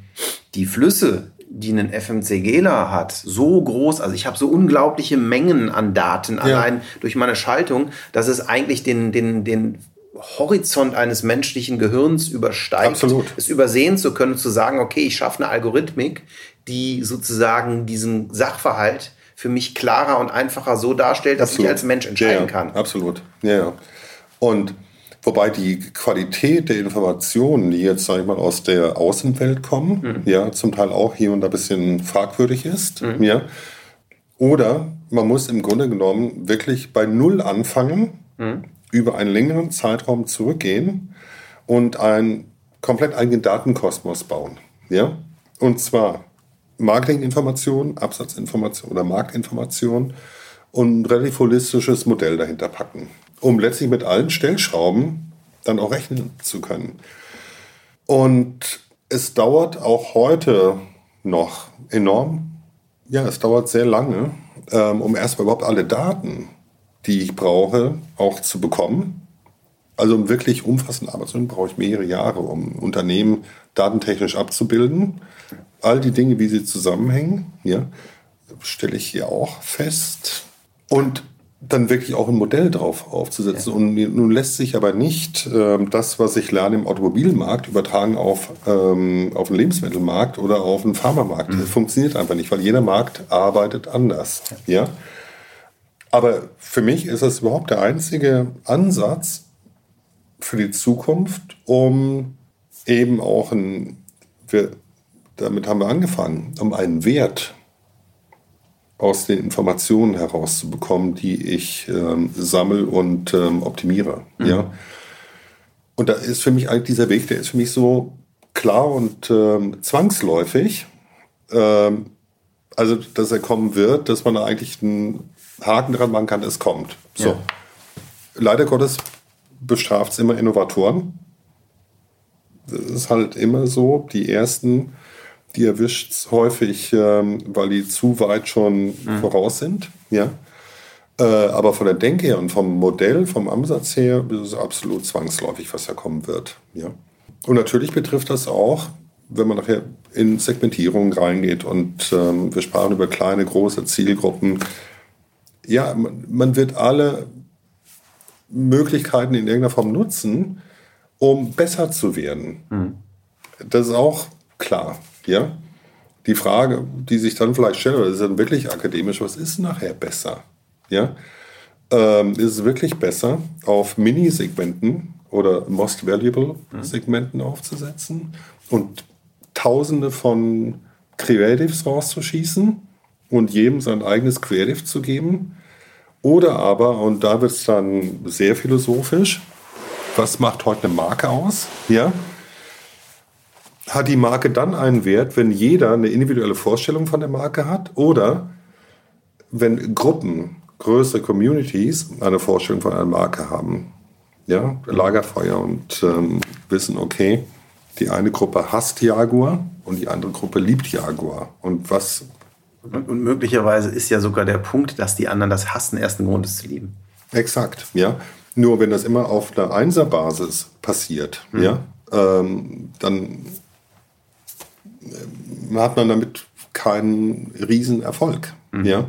die Flüsse, die ein FMCGler hat, so groß, also ich habe so unglaubliche Mengen an Daten ja. allein durch meine Schaltung, dass es eigentlich den, den, den Horizont eines menschlichen Gehirns übersteigt, Absolut. es übersehen zu können, zu sagen, okay, ich schaffe eine Algorithmik, die sozusagen diesen Sachverhalt für mich klarer und einfacher so darstellt, dass Absolut. ich als Mensch entscheiden ja, kann. Absolut. Ja. Und Wobei die Qualität der Informationen, die jetzt, sage ich mal, aus der Außenwelt kommen, mhm. ja, zum Teil auch hier und da ein bisschen fragwürdig ist, mhm. ja. Oder man muss im Grunde genommen wirklich bei Null anfangen, mhm. über einen längeren Zeitraum zurückgehen und einen komplett eigenen Datenkosmos bauen, ja. Und zwar Marketinginformation, Absatzinformation oder Marktinformation und ein relativ holistisches Modell dahinter packen um letztlich mit allen Stellschrauben dann auch rechnen zu können. Und es dauert auch heute noch enorm, ja, es dauert sehr lange, ähm, um erstmal überhaupt alle Daten, die ich brauche, auch zu bekommen. Also um wirklich umfassend arbeiten zu brauche ich mehrere Jahre, um Unternehmen datentechnisch abzubilden. All die Dinge, wie sie zusammenhängen, ja, stelle ich hier auch fest. Und dann wirklich auch ein Modell drauf aufzusetzen. Ja. Und nun lässt sich aber nicht ähm, das, was ich lerne im Automobilmarkt, übertragen auf, ähm, auf den Lebensmittelmarkt oder auf den Pharmamarkt. Mhm. Das funktioniert einfach nicht, weil jeder Markt arbeitet anders. Ja. ja? Aber für mich ist das überhaupt der einzige Ansatz für die Zukunft, um eben auch ein, wir, damit haben wir angefangen, um einen Wert aus den Informationen herauszubekommen, die ich ähm, sammle und ähm, optimiere. Mhm. Ja? Und da ist für mich eigentlich dieser Weg, der ist für mich so klar und ähm, zwangsläufig, ähm, also dass er kommen wird, dass man da eigentlich einen Haken dran machen kann, es kommt. So. Ja. Leider Gottes bestraft es immer Innovatoren. Das ist halt immer so, die ersten die erwischt es häufig, ähm, weil die zu weit schon mhm. voraus sind. Ja? Äh, aber von der Denke her und vom Modell, vom Ansatz her, ist es absolut zwangsläufig, was da kommen wird. Ja? Und natürlich betrifft das auch, wenn man nachher in Segmentierung reingeht und ähm, wir sprachen über kleine, große Zielgruppen. Ja, man, man wird alle Möglichkeiten in irgendeiner Form nutzen, um besser zu werden. Mhm. Das ist auch klar. Ja? Die Frage, die sich dann vielleicht stellt, ist dann wirklich akademisch, was ist nachher besser? Ja? Ähm, ist es wirklich besser, auf Mini-Segmenten oder Most Valuable-Segmenten aufzusetzen und Tausende von Creatives rauszuschießen und jedem sein eigenes Creative zu geben? Oder aber, und da wird es dann sehr philosophisch, was macht heute eine Marke aus? Ja? Hat die Marke dann einen Wert, wenn jeder eine individuelle Vorstellung von der Marke hat oder wenn Gruppen, größere Communities eine Vorstellung von einer Marke haben. Ja, Lagerfeuer und ähm, wissen, okay, die eine Gruppe hasst Jaguar und die andere Gruppe liebt Jaguar. Und was. Und, und möglicherweise ist ja sogar der Punkt, dass die anderen das hassen, erst ein Grund, es zu lieben. Exakt, ja. Nur wenn das immer auf einer Einserbasis passiert, mhm. ja, ähm, dann hat man damit keinen Riesenerfolg. Mhm. Ja?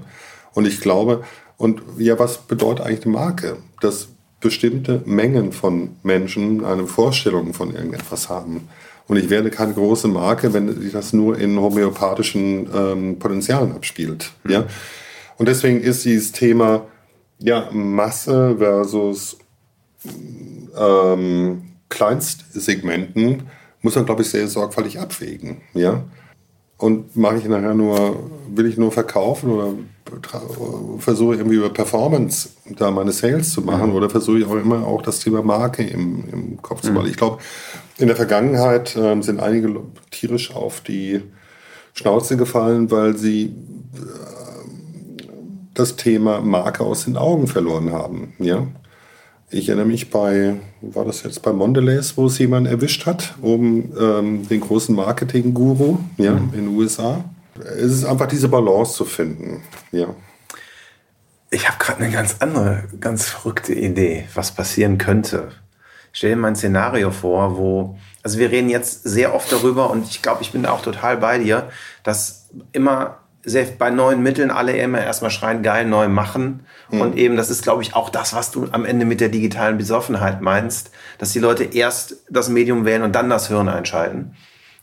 Und ich glaube, und ja, was bedeutet eigentlich eine Marke? Dass bestimmte Mengen von Menschen eine Vorstellung von irgendetwas haben. Und ich werde keine große Marke, wenn sich das nur in homöopathischen ähm, Potenzialen abspielt. Mhm. Ja? Und deswegen ist dieses Thema ja, Masse versus ähm, Kleinstsegmenten muss man, glaube ich, sehr sorgfältig abwägen. Ja? Und mache ich nachher nur, will ich nur verkaufen oder versuche irgendwie über Performance da meine Sales zu machen oder versuche ich auch immer auch das Thema Marke im, im Kopf zu behalten. Ich glaube, in der Vergangenheit äh, sind einige tierisch auf die Schnauze gefallen, weil sie äh, das Thema Marke aus den Augen verloren haben. Ja? Ich erinnere mich bei, war das jetzt bei Mondelez, wo es jemand erwischt hat, um ähm, den großen Marketing-Guru ja, in den USA. Es ist einfach diese Balance zu finden. Ja. Ich habe gerade eine ganz andere, ganz verrückte Idee, was passieren könnte. Ich stell dir mal ein Szenario vor, wo, also wir reden jetzt sehr oft darüber und ich glaube, ich bin da auch total bei dir, dass immer sehr, bei neuen Mitteln alle immer erstmal schreien, geil, neu machen. Mhm. Und eben, das ist, glaube ich, auch das, was du am Ende mit der digitalen Besoffenheit meinst, dass die Leute erst das Medium wählen und dann das Hirn einschalten.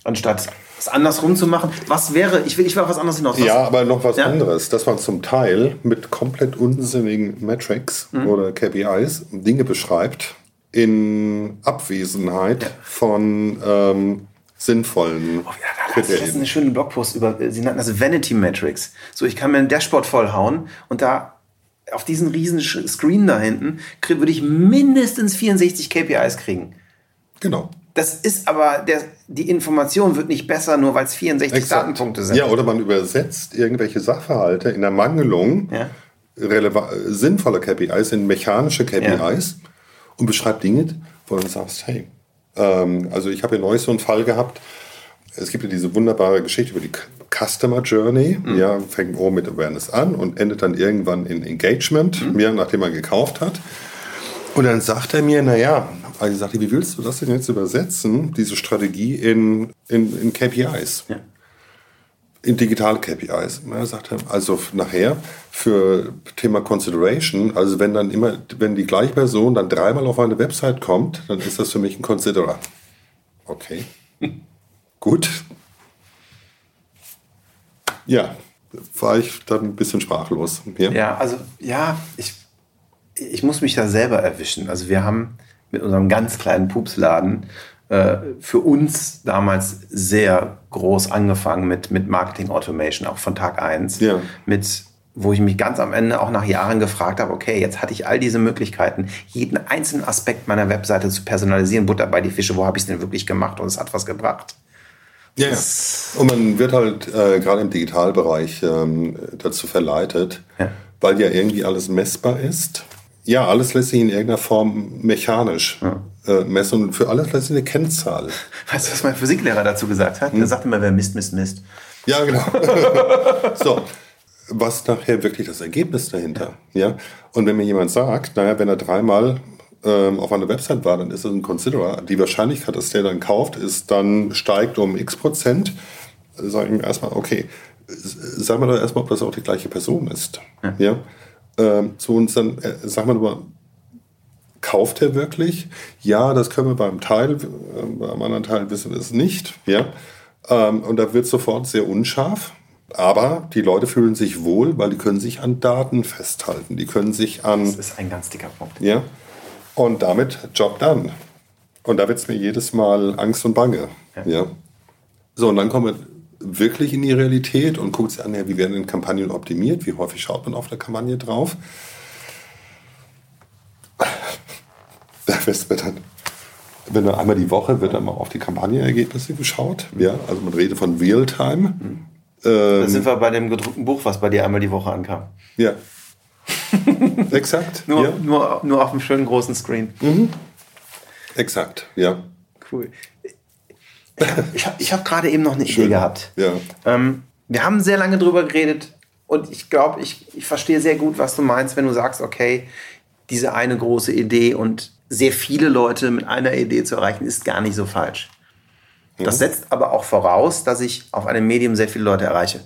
Anstatt es andersrum zu machen. Was wäre, ich will, ich will auf was anderes hinaus. Was? Ja, aber noch was ja? anderes. Dass man zum Teil mit komplett unsinnigen Metrics mhm. oder KPIs Dinge beschreibt in Abwesenheit ja. von ähm, sinnvollen oh, ja, da hast du einen schönen Blogpost über, sie nannten das Vanity Metrics. So, ich kann mir ein Dashboard vollhauen und da auf diesen riesen Screen da hinten würde ich mindestens 64 KPIs kriegen. Genau. Das ist aber, der, die Information wird nicht besser, nur weil es 64 Exakt. Datenpunkte sind. Ja, oder man übersetzt irgendwelche Sachverhalte in der Mangelung ja. sinnvoller KPIs in mechanische KPIs ja. und beschreibt Dinge, wo du sagst, hey, ähm, also ich habe ja neulich so einen Fall gehabt, es gibt ja diese wunderbare Geschichte über die Customer Journey. Mhm. Ja, fängt oben mit Awareness an und endet dann irgendwann in Engagement, mhm. ja, nachdem man gekauft hat. Und dann sagt er mir, naja, also ich sagte, wie willst du das denn jetzt übersetzen, diese Strategie in, in, in KPIs? Ja. In digitale KPIs. Er sagte, also nachher für Thema Consideration, also wenn dann immer, wenn die gleiche Person dann dreimal auf eine Website kommt, dann ist das für mich ein Considerer. Okay. (laughs) Gut. Ja, war ich dann ein bisschen sprachlos. Ja, ja also ja, ich, ich muss mich da selber erwischen. Also wir haben mit unserem ganz kleinen Pupsladen äh, für uns damals sehr groß angefangen mit, mit Marketing Automation, auch von Tag 1. Ja. Mit wo ich mich ganz am Ende auch nach Jahren gefragt habe, okay, jetzt hatte ich all diese Möglichkeiten, jeden einzelnen Aspekt meiner Webseite zu personalisieren, Butter bei die Fische, wo habe ich es denn wirklich gemacht und es hat was gebracht. Ja, ja. Und man wird halt äh, gerade im Digitalbereich ähm, dazu verleitet, ja. weil ja irgendwie alles messbar ist. Ja, alles lässt sich in irgendeiner Form mechanisch ja. Äh, messen und für alles sich eine Kennzahl. (laughs) Weißt du, was mein Physiklehrer dazu gesagt hat? Hm. Er sagt immer, wer misst, misst, misst. Ja, genau. (laughs) so, was nachher wirklich das Ergebnis dahinter? Ja. Und wenn mir jemand sagt, naja, wenn er dreimal ähm, auf einer Website war, dann ist das ein Considerer. Die Wahrscheinlichkeit, dass der dann kauft, ist dann steigt um x Prozent. Sage ich ihm erstmal, okay, sagen wir doch erstmal, ob das auch die gleiche Person ist. Ja. ja? Ähm, zu uns dann, äh, sagen wir mal, kauft er wirklich? Ja, das können wir beim Teil, äh, beim anderen Teil wissen wir es nicht. Ja? Ähm, und da wird sofort sehr unscharf. Aber die Leute fühlen sich wohl, weil die können sich an Daten festhalten. Die können sich an. Das ist ein ganz dicker Punkt. Ja. Und damit Job done. Und da wird es mir jedes Mal Angst und Bange. Ja. ja. So, und dann kommen wir wirklich in die Realität und guckt sich an, ja, wie werden denn Kampagnen optimiert, wie häufig schaut man auf der Kampagne drauf. Da wirst du dann, wenn dann einmal die Woche wird dann mal auf die Kampagnenergebnisse geschaut. Ja, also man redet von Realtime. Mhm. Ähm, da sind wir bei dem gedruckten Buch, was bei dir einmal die Woche ankam. Ja, (laughs) Exakt. nur, ja. nur, nur auf einem schönen großen Screen. Mhm. Exakt, ja. Cool. Ich habe hab gerade eben noch eine Schön. Idee gehabt. Ja. Ähm, wir haben sehr lange drüber geredet und ich glaube, ich, ich verstehe sehr gut, was du meinst, wenn du sagst, okay, diese eine große Idee und sehr viele Leute mit einer Idee zu erreichen, ist gar nicht so falsch. Ja. Das setzt aber auch voraus, dass ich auf einem Medium sehr viele Leute erreiche.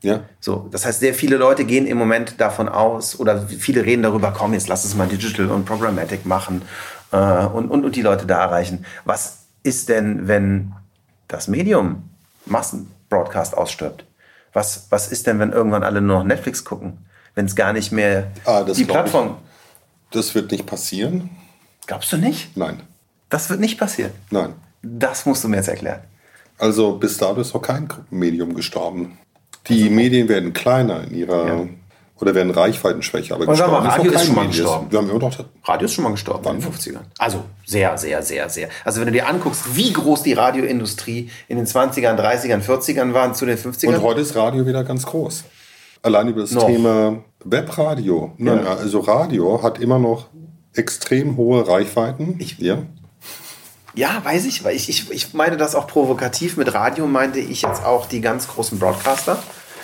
Ja. So, das heißt, sehr viele Leute gehen im Moment davon aus oder viele reden darüber, komm, jetzt lass uns mal Digital und Programmatic machen äh, und, und, und die Leute da erreichen. Was ist denn, wenn das Medium Massenbroadcast ausstirbt? Was, was ist denn, wenn irgendwann alle nur noch Netflix gucken? Wenn es gar nicht mehr ah, die Plattform. Ich, das wird nicht passieren. Glaubst du nicht? Nein. Das wird nicht passieren. Nein. Das musst du mir jetzt erklären. Also bis dato ist noch kein Medium gestorben. Die Medien werden kleiner in ihrer Ja. oder werden reichweitenschwächer, aber gestorben Radio noch ist schon mal gestorben. Wir haben immer noch Radio ist schon mal gestorben in den 50ern. Also sehr, sehr, sehr, sehr. Also wenn du dir anguckst, wie groß die Radioindustrie in den 20ern, 30ern, 40ern waren zu den 50ern. Und heute ist Radio wieder ganz groß. Allein über das Noch. Thema Webradio. Nein, Ja. also Radio hat immer noch extrem hohe Reichweiten. Ich- ja. Ja, weiß ich, weil ich, ich, ich meine das auch provokativ. Mit Radio meinte ich jetzt auch die ganz großen Broadcaster.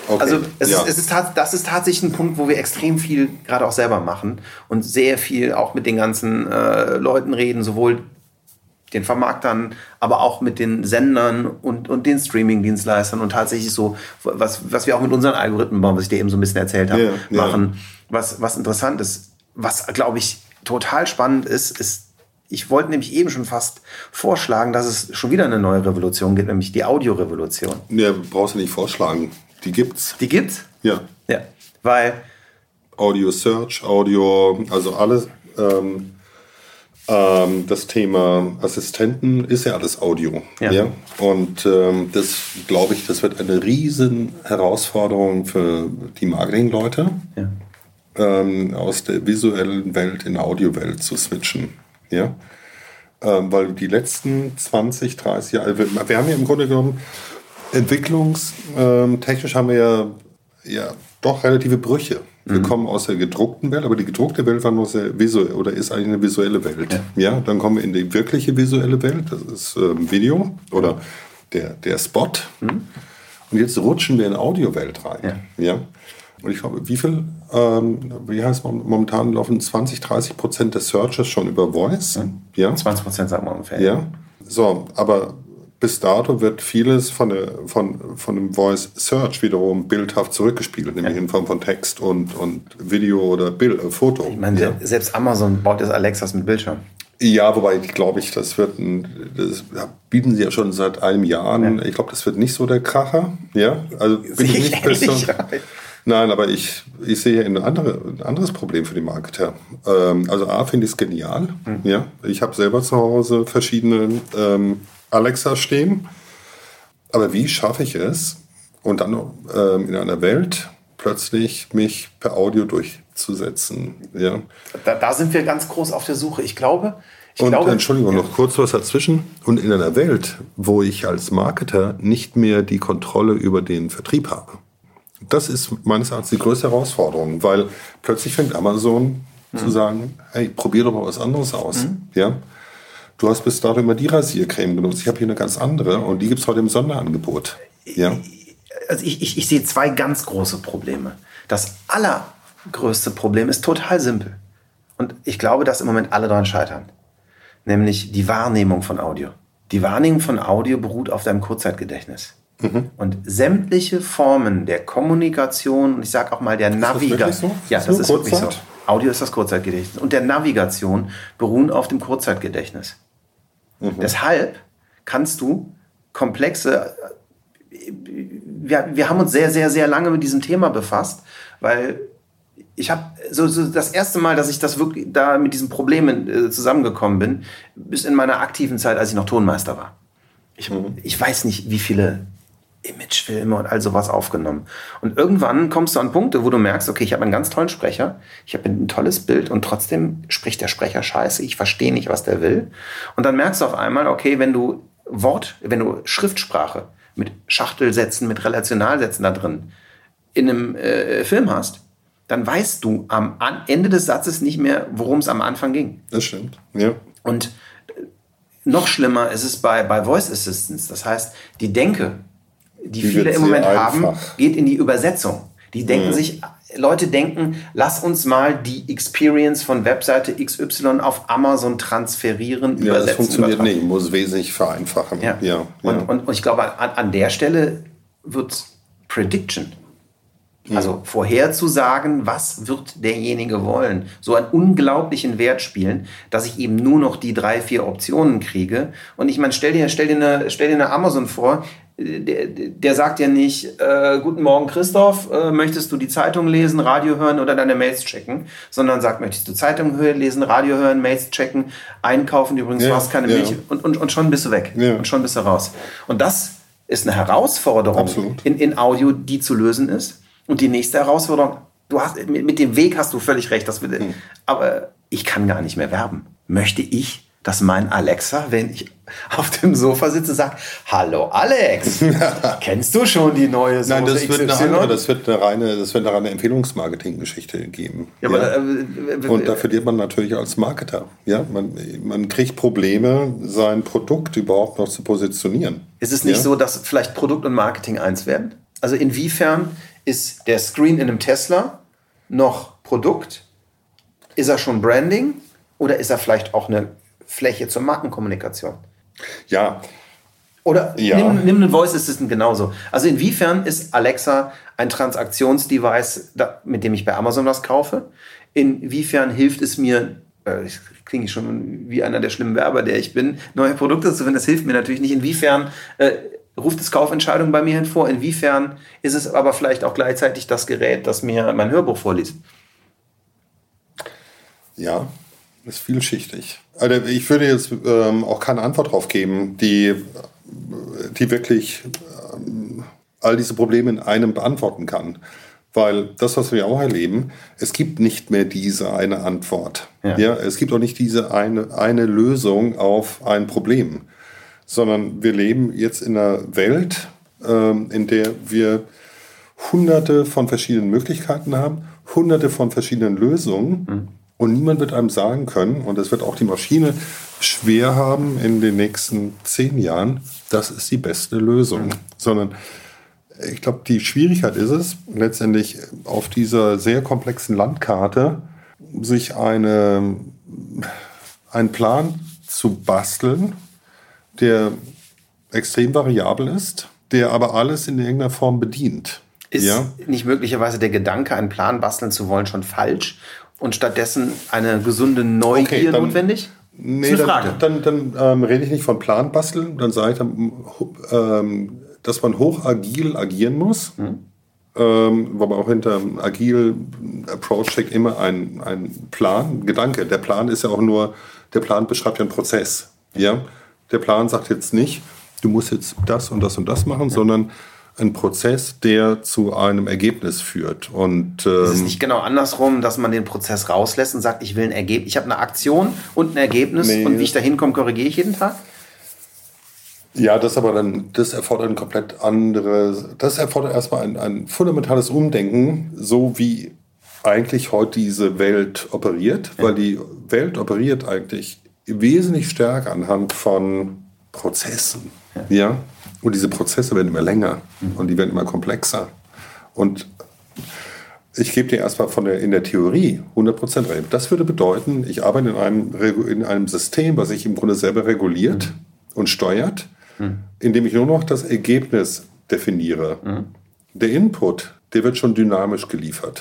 Okay, Also es ja. ist, es ist, das ist tatsächlich ein Punkt, wo wir extrem viel gerade auch selber machen und sehr viel auch mit den ganzen äh, Leuten reden, sowohl den Vermarktern, aber auch mit den Sendern und, und den Streaming-Dienstleistern und tatsächlich so, was, was wir auch mit unseren Algorithmen bauen, was ich dir eben so ein bisschen erzählt habe, ja. machen. Was, was interessant ist, was glaube ich total spannend ist, ist, ich wollte nämlich eben schon fast vorschlagen, dass es schon wieder eine neue Revolution gibt, nämlich die Audiorevolution. Ja, brauchst du nicht vorschlagen. Die gibt's. Die gibt's? Ja. Ja. Weil Audio Search, Audio, also alles. Ähm, ähm, das Thema Assistenten ist ja alles Audio. Ja. Und ähm, das glaube ich, das wird eine riesen Herausforderung für die Marketingleute, ja. Ähm, aus der visuellen Welt in Audiowelt zu switchen. Ja. Ähm, weil die letzten 20, 30 Jahre, wir, wir haben ja im Grunde genommen entwicklungstechnisch haben wir ja, ja doch relative Brüche. Wir kommen aus der gedruckten Welt, aber die gedruckte Welt war nur sehr visuell oder ist eigentlich eine visuelle Welt. Ja, dann kommen wir in die wirkliche visuelle Welt, das ist ähm, Video oder der, der Spot. Und jetzt rutschen wir in Audiowelt rein. Ja. Und ich glaube, wie viel, ähm, wie heißt mom- momentan laufen 20, 30 Prozent des Searches schon über Voice? Ja. 20 Prozent sagen wir ungefähr. Ja, so, aber bis dato wird vieles von, der, von, von dem Voice Search wiederum bildhaft zurückgespielt, nämlich in Form von Text und, und Video oder Bild, äh, Foto. Ich meine, ja. selbst Amazon baut jetzt Alexas mit Bildschirm. ja, wobei ich glaube ich, das wird ein, das bieten sie ja schon seit einem Jahr an. Ich glaube, das wird nicht so der Kracher. Ja, also bin Sehe ich ich nicht besser. ja. Nein, aber ich, ich sehe ein, andere, ein anderes Problem für die Marketer. Ähm, also A, finde ich es genial. Hm. Ja, ich habe selber zu Hause verschiedene ähm, Alexa stehen. Aber wie schaffe ich es, und dann ähm, in einer Welt plötzlich mich per Audio durchzusetzen? Ja. Da, da sind wir ganz groß auf der Suche. Ich glaube, ich Und glaube, Entschuldigung, noch kurz was dazwischen. Und in einer Welt, wo ich als Marketer nicht mehr die Kontrolle über den Vertrieb habe. Das ist meines Erachtens die größte Herausforderung, weil plötzlich fängt Amazon zu sagen, hey, probier doch mal was anderes aus. Ja? Du hast bis dato immer die Rasiercreme genutzt. Ich habe hier eine ganz andere und die gibt es heute im Sonderangebot. Ja? also ich, ich, ich sehe zwei ganz große Probleme. Das allergrößte Problem ist total simpel. Und ich glaube, dass im Moment alle daran scheitern. Nämlich die Wahrnehmung von Audio. Die Wahrnehmung von Audio beruht auf deinem Kurzzeitgedächtnis. Und sämtliche Formen der Kommunikation, und ich sage auch mal der Navigation. so? Ja, das ist wirklich so. Kurzzeit? Audio ist das Kurzzeitgedächtnis. Und der Navigation beruhen auf dem Kurzzeitgedächtnis. Deshalb kannst du komplexe wir, wir haben uns sehr, sehr, sehr lange mit diesem Thema befasst, weil ich habe so, so das erste Mal, dass ich das wirklich da mit diesen Problemen äh, zusammengekommen bin, bis in meiner aktiven Zeit, als ich noch Tonmeister war. Ich, ich weiß nicht, wie viele Imagefilme und all sowas aufgenommen. Und irgendwann kommst du an Punkte, wo du merkst, okay, ich habe einen ganz tollen Sprecher, ich habe ein tolles Bild und trotzdem spricht der Sprecher scheiße, ich verstehe nicht, was der will. Und dann merkst du auf einmal, okay, wenn du Wort, wenn du Schriftsprache mit Schachtelsätzen, mit Relationalsätzen da drin in einem äh, Film hast, dann weißt du am Ende des Satzes nicht mehr, worum es am Anfang ging. Das stimmt. Ja. Und noch schlimmer ist es bei, bei Voice Assistants. Das heißt, die Denke, die, Die viele im Moment haben, geht in die Übersetzung. Die denken sich, Leute denken, lass uns mal die Experience von Webseite XY auf Amazon transferieren, Ja, das übersetzen. funktioniert übertragen. nicht. Muss wesentlich vereinfachen. Ja. ja, Und. Und, und ich glaube, an, an der Stelle wird Prediction, also vorherzusagen, was wird derjenige wollen, so einen unglaublichen Wert spielen, dass ich eben nur noch die drei, vier Optionen kriege. Und ich meine, stell dir, stell dir, eine, stell dir eine Amazon vor, der, der sagt ja nicht, äh, guten Morgen Christoph, äh, möchtest du die Zeitung lesen, Radio hören oder deine Mails checken, sondern sagt, möchtest du Zeitung hören, lesen, Radio hören, Mails checken, einkaufen, übrigens, Ja, du hast keine ja. Milch und, und, und schon bist du weg Ja. und schon bist du raus. Und das ist eine Herausforderung Absolut. in, in Audio, die zu lösen ist. Und die nächste Herausforderung, du hast, mit, mit dem Weg hast du völlig recht, das wird, Hm. aber ich kann gar nicht mehr werben. Möchte ich, dass mein Alexa, wenn ich (laughs) auf dem Sofa sitze, sagt, hallo Alex, (laughs) kennst du schon die neue Soße Nein, das wird, eine XY? andere, das wird eine reine, das wird eine reine Empfehlungsmarketing-Geschichte geben. ja, aber, Ja. äh, Und da verliert man natürlich als Marketer. Ja, man, man kriegt Probleme, sein Produkt überhaupt noch zu positionieren. Ist es nicht ja? so, dass vielleicht Produkt und Marketing eins werden? Also inwiefern ist der Screen in einem Tesla noch Produkt? Ist er schon Branding? Oder ist er vielleicht auch eine Fläche zur Markenkommunikation? Ja, Oder Ja. nimm, nimm einen Voice Assistant genauso. Also inwiefern ist Alexa ein Transaktionsdevice, mit dem ich bei Amazon was kaufe? Inwiefern hilft es mir, äh, ich klinge ich schon wie einer der schlimmen Werber, der ich bin, neue Produkte zu finden? Das hilft mir natürlich nicht. Inwiefern äh, ruft es Kaufentscheidungen bei mir hervor? Inwiefern ist es aber vielleicht auch gleichzeitig das Gerät, das mir mein Hörbuch vorliest? ja, ist vielschichtig. Also ich würde jetzt ähm, auch keine Antwort drauf geben, die, die wirklich ähm, all diese Probleme in einem beantworten kann. Weil das, was wir auch erleben, es gibt nicht mehr diese eine Antwort. Ja. Ja. es gibt auch nicht diese eine, eine Lösung auf ein Problem, sondern wir leben jetzt in einer Welt, ähm, in der wir hunderte von verschiedenen Möglichkeiten haben, hunderte von verschiedenen Lösungen. Und niemand wird einem sagen können, und das wird auch die Maschine schwer haben in den nächsten zehn Jahren, das ist die beste Lösung. Sondern ich glaube, die Schwierigkeit ist es, letztendlich auf dieser sehr komplexen Landkarte sich eine, einen Plan zu basteln, der extrem variabel ist, der aber alles in irgendeiner Form bedient. Ist ja? nicht möglicherweise der Gedanke, einen Plan basteln zu wollen, schon falsch und stattdessen eine gesunde Neugier Okay, dann- notwendig? Nee, dann, dann, dann ähm, rede ich nicht von Plan basteln, dann sage ich, dann, ähm, dass man hochagil agieren muss. Mhm. Ähm, wobei auch hinter agil Approach steckt immer ein, ein Plan, Gedanke. Der Plan ist ja auch nur, der Plan beschreibt ja einen Prozess. Ja? Der Plan sagt jetzt nicht, du musst jetzt das und das und das machen, sondern ein Prozess, der zu einem Ergebnis führt. Und ähm, Ist es nicht genau andersrum, dass man den Prozess rauslässt und sagt, ich will ein Ergebnis, ich habe eine Aktion und ein Ergebnis Nee. und wie ich da hinkomme, korrigiere ich jeden Tag? Ja, das aber dann, das erfordert ein komplett anderes, das erfordert erstmal ein, ein fundamentales Umdenken, so wie eigentlich heute diese Welt operiert, weil die Welt operiert eigentlich wesentlich stärker anhand von Prozessen. Ja. Und diese Prozesse werden immer länger und die werden immer komplexer. Und ich gebe dir erstmal von der, in der Theorie 100% recht. Das würde bedeuten, ich arbeite in einem, in einem System, was sich im Grunde selber reguliert und steuert, indem ich nur noch das Ergebnis definiere. Der Input, der wird schon dynamisch geliefert.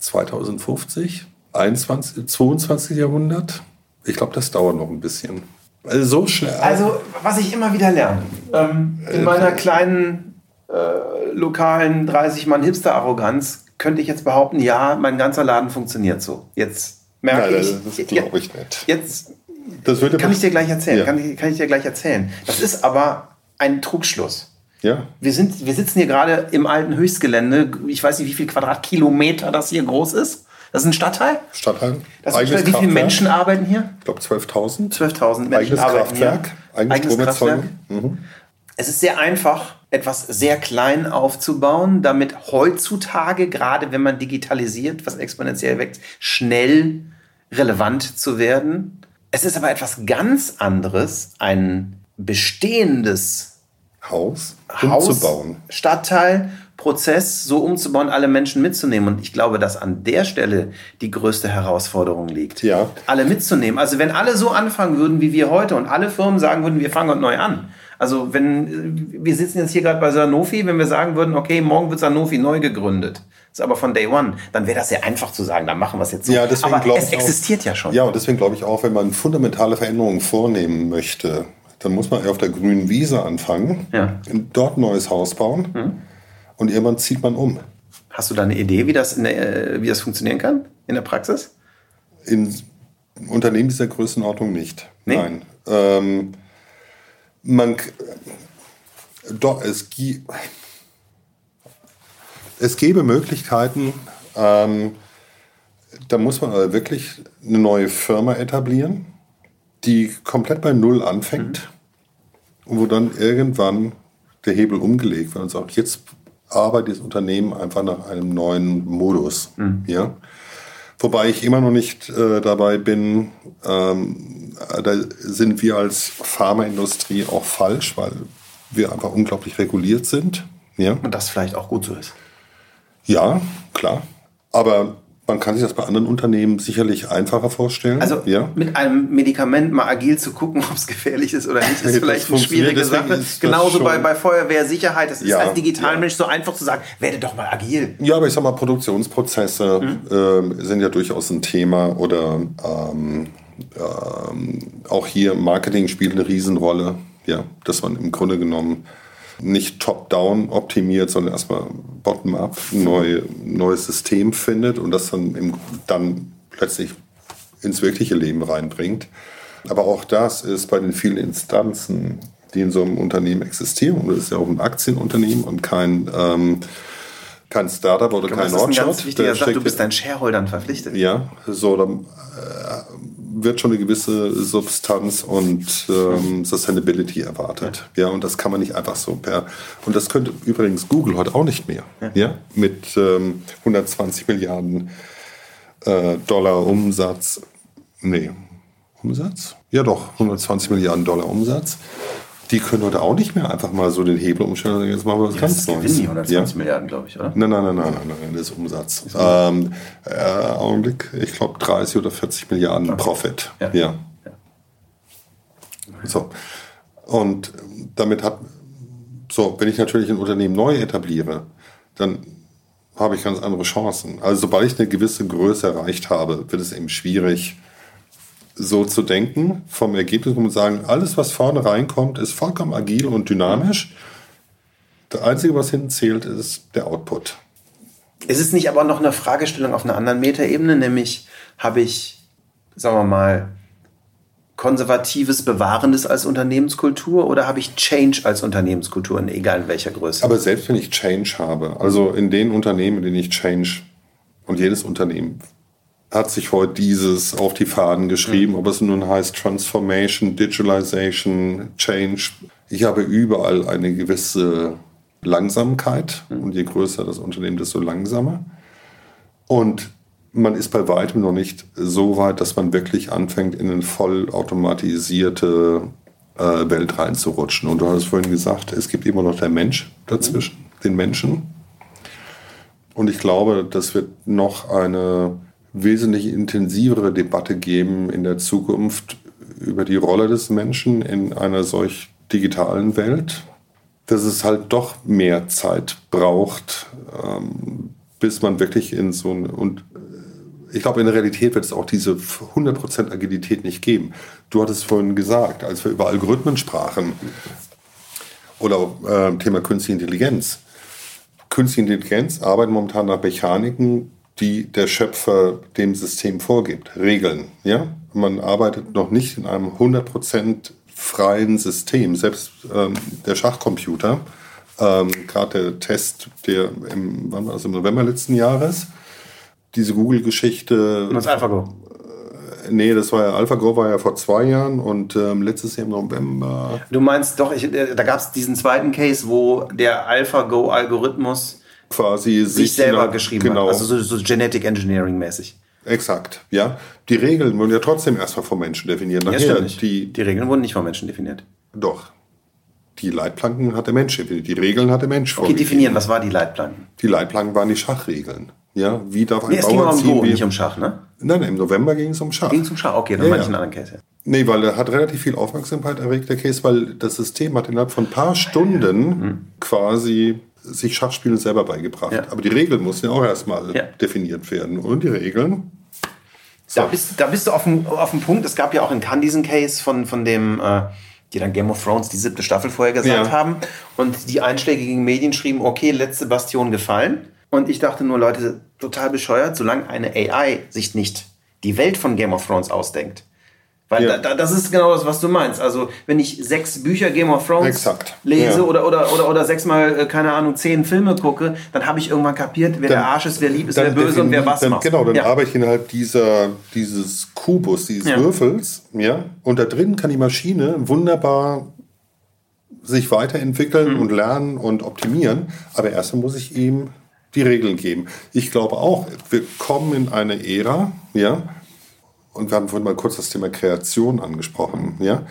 2050, 21, 22. Jahrhundert, ich glaube, das dauert noch ein bisschen. Also so schnell. Also, was ich immer wieder lerne, ähm, in meiner kleinen, äh, lokalen 30-Mann-Hipster-Arroganz könnte ich jetzt behaupten, ja, mein ganzer Laden funktioniert so. Jetzt merke Nein, ich. das glaube ich nicht. Jetzt Das würde kann ich dir gleich erzählen. Ja. Kann, ich, kann ich dir gleich erzählen. Das ist aber ein Trugschluss. Ja. Wir, sind, wir sitzen hier gerade im alten Höchstgelände. Ich weiß nicht, wie viel Quadratkilometer das hier groß ist. Das ist ein Stadtteil. Stadtteil. Das ist Stadtteil. Wie viele Menschen arbeiten hier? Ich glaube 12.000. 12.000 Menschen Eigenes arbeiten Kraftwerk. hier. Eigenes, Stromerzeugung. Mhm. Es ist sehr einfach, etwas sehr klein aufzubauen, damit heutzutage, gerade wenn man digitalisiert, was exponentiell wächst, schnell relevant zu werden. Es ist aber etwas ganz anderes, ein bestehendes Haus, Haus, umzubauen. Stadtteil, Prozess so umzubauen, alle Menschen mitzunehmen. Und ich glaube, dass an der Stelle die größte Herausforderung liegt. Ja. Alle mitzunehmen. Also wenn alle so anfangen würden wie wir heute und alle Firmen sagen würden, wir fangen neu an. Also wenn wir sitzen jetzt hier gerade bei Sanofi, wenn wir sagen würden, okay, morgen wird Sanofi neu gegründet. Das ist aber von Day One, dann wäre das sehr einfach zu sagen, dann machen wir es jetzt so. Ja, deswegen aber glaube es ich auch- existiert ja schon. Ja, und deswegen glaube ich auch, wenn man fundamentale Veränderungen vornehmen möchte, dann muss man eher auf der grünen Wiese anfangen, Ja. dort ein neues Haus bauen und irgendwann zieht man um. Hast du da eine Idee, wie das, der, äh, wie das funktionieren kann in der Praxis? In Unternehmen dieser Größenordnung nicht. Nee? Nein. Ähm, man, doch, es, gi- es gäbe Möglichkeiten, ähm, da muss man aber wirklich eine neue Firma etablieren, die komplett bei Null anfängt und wo dann irgendwann der Hebel umgelegt wird und sagt, jetzt arbeitet das Unternehmen einfach nach einem neuen Modus. Ja? Wobei ich immer noch nicht äh, dabei bin, ähm, da sind wir als Pharmaindustrie auch falsch, weil wir einfach unglaublich reguliert sind. Ja, Und das vielleicht auch gut so ist. ja klar. Aber man kann sich das bei anderen Unternehmen sicherlich einfacher vorstellen. Also ja. mit einem Medikament mal agil zu gucken, (laughs) ob es gefährlich ist oder nicht, ist Das vielleicht eine schwierige Sache. ist das Genauso bei, bei Feuerwehrsicherheit. Das ist Ja, als Digitalmensch ja. so einfach zu sagen, werde doch mal agil. Ja, aber ich sag mal, Produktionsprozesse ähm, sind ja durchaus ein Thema oder ähm, ähm, auch hier Marketing spielt eine Riesenrolle. Ja, dass man im Grunde genommen nicht top-down optimiert, sondern erstmal bottom-up ein neu, neues System findet und das dann, im, dann plötzlich ins wirkliche Leben reinbringt. Aber auch das ist bei den vielen Instanzen, die in so einem Unternehmen existieren, und das ist ja auch ein Aktienunternehmen und kein, ähm, kein Startup oder kein Das ist ein Nordshot. ganz wichtiger Da Sache. Du bist deinen Shareholdern verpflichtet. ja, so, dann äh, wird schon eine gewisse Substanz und ähm, Sustainability erwartet. Ja. und das kann man nicht einfach so per. Und das könnte übrigens Google heute auch nicht mehr. Ja, mit ähm, 120 Milliarden äh, Dollar Umsatz. Nee, Umsatz? Ja, doch, 120 Milliarden Dollar Umsatz. Die können heute auch nicht mehr einfach mal so den Hebel umstellen und sagen, jetzt machen wir was Das ganz ist Neues. Gewinn, die 120 Ja. Milliarden, glaube ich, oder? Nein, nein, nein, nein, nein, nein, das ist Umsatz. Ähm, äh, Augenblick, ich glaube 30 oder 40 Milliarden Profit. Ja. Ja. So. Und damit hat, so, wenn ich natürlich ein Unternehmen neu etabliere, dann habe ich ganz andere Chancen. Also sobald ich eine gewisse Größe erreicht habe, wird es eben schwierig, so zu denken, vom Ergebnis und sagen, alles, was vorne reinkommt, ist vollkommen agil und dynamisch. Das Einzige, was hinten zählt, ist der Output. Ist es nicht aber noch eine Fragestellung auf einer anderen Metaebene, nämlich habe ich, sagen wir mal, konservatives, bewahrendes als Unternehmenskultur oder habe ich Change als Unternehmenskultur, in- egal in welcher Größe? Aber selbst wenn ich Change habe, also in den Unternehmen, in denen ich Change, und jedes Unternehmen hat sich heute dieses auf die Fahnen geschrieben, ob es nun heißt Transformation, Digitalization, Change. Ich habe überall eine gewisse Langsamkeit und je größer das Unternehmen, desto langsamer. Und man ist bei weitem noch nicht so weit, dass man wirklich anfängt, in eine vollautomatisierte äh, Welt reinzurutschen. Und du hast vorhin gesagt, es gibt immer noch der Mensch dazwischen, den Menschen. Und ich glaube, das wird noch eine wesentlich intensivere Debatte geben in der Zukunft über die Rolle des Menschen in einer solch digitalen Welt, dass es halt doch mehr Zeit braucht, ähm, bis man wirklich in so ein und ich glaube, in der Realität wird es auch diese 100% Agilität nicht geben. Du hattest vorhin gesagt, als wir über Algorithmen sprachen oder äh, Thema Künstliche Intelligenz. Künstliche Intelligenz arbeitet momentan nach Mechaniken, die der Schöpfer dem System vorgibt, Regeln. Ja? Man arbeitet noch nicht in einem 100% freien System. Selbst ähm, der Schachcomputer, ähm, gerade der Test, der im, wann war das, im November letzten Jahres, diese Google-Geschichte, das AlphaGo. nee, das war ja AlphaGo war ja vor zwei Jahren und ähm, letztes Jahr im November, Du meinst doch, ich, äh, da gab es diesen zweiten Case, wo der AlphaGo-Algorithmus quasi sich selber innerhalb- geschrieben genau, hat. Also so, so Genetic Engineering mäßig. Exakt, ja. Die Regeln wurden ja trotzdem erstmal vom Menschen definiert. Ja, Nachher, die, die Regeln wurden nicht von Menschen definiert. doch. Die Leitplanken hat der Mensch definiert. Die Regeln hat der Mensch Okay, vorgegeben. definieren, was war die Leitplanken? Die Leitplanken waren die Schachregeln. Ja, wie darf ein Nee, es ging Bauer um ziehen? Go, nicht um Schach, ne? Nein, im November ging es um Schach. Ging zum Schach, okay, dann Ja, meine ich einen anderen Case. Ja. Nee, weil er hat relativ viel Aufmerksamkeit erregt, der Case, weil das System hat innerhalb von ein paar Stunden quasi sich Schachspielen selber beigebracht. Ja. Aber die Regeln mussten ja auch erstmal Ja. definiert werden. Und die Regeln, Da, bist, da bist du auf dem, auf dem Punkt. Es gab ja auch in Cannes diesen Case von, von dem, äh, die dann Game of Thrones die siebte Staffel vorher gesagt Ja. haben. Und die einschlägigen Medien schrieben, okay, letzte Bastion gefallen. Und ich dachte nur, Leute, total bescheuert, solange eine AI sich nicht die Welt von Game of Thrones ausdenkt. Weil Ja. da, da, das ist genau das, was du meinst. Also, wenn ich sechs Bücher Game of Thrones Exakt. lese Ja. oder, oder, oder, oder sechsmal, äh, keine Ahnung, zehn Filme gucke, dann habe ich irgendwann kapiert, wer der Arsch ist, wer lieb ist, wer böse und wer was dann, macht. Genau, dann ja. arbeite ich innerhalb dieser, dieses Kubus, dieses. Würfels, ja, und da drin kann die Maschine wunderbar sich weiterentwickeln Mhm. und lernen und optimieren, aber erstmal muss ich ihm die Regeln geben. Ich glaube auch, wir kommen in eine Ära, ja, und wir haben vorhin mal kurz das Thema Kreation angesprochen, ja,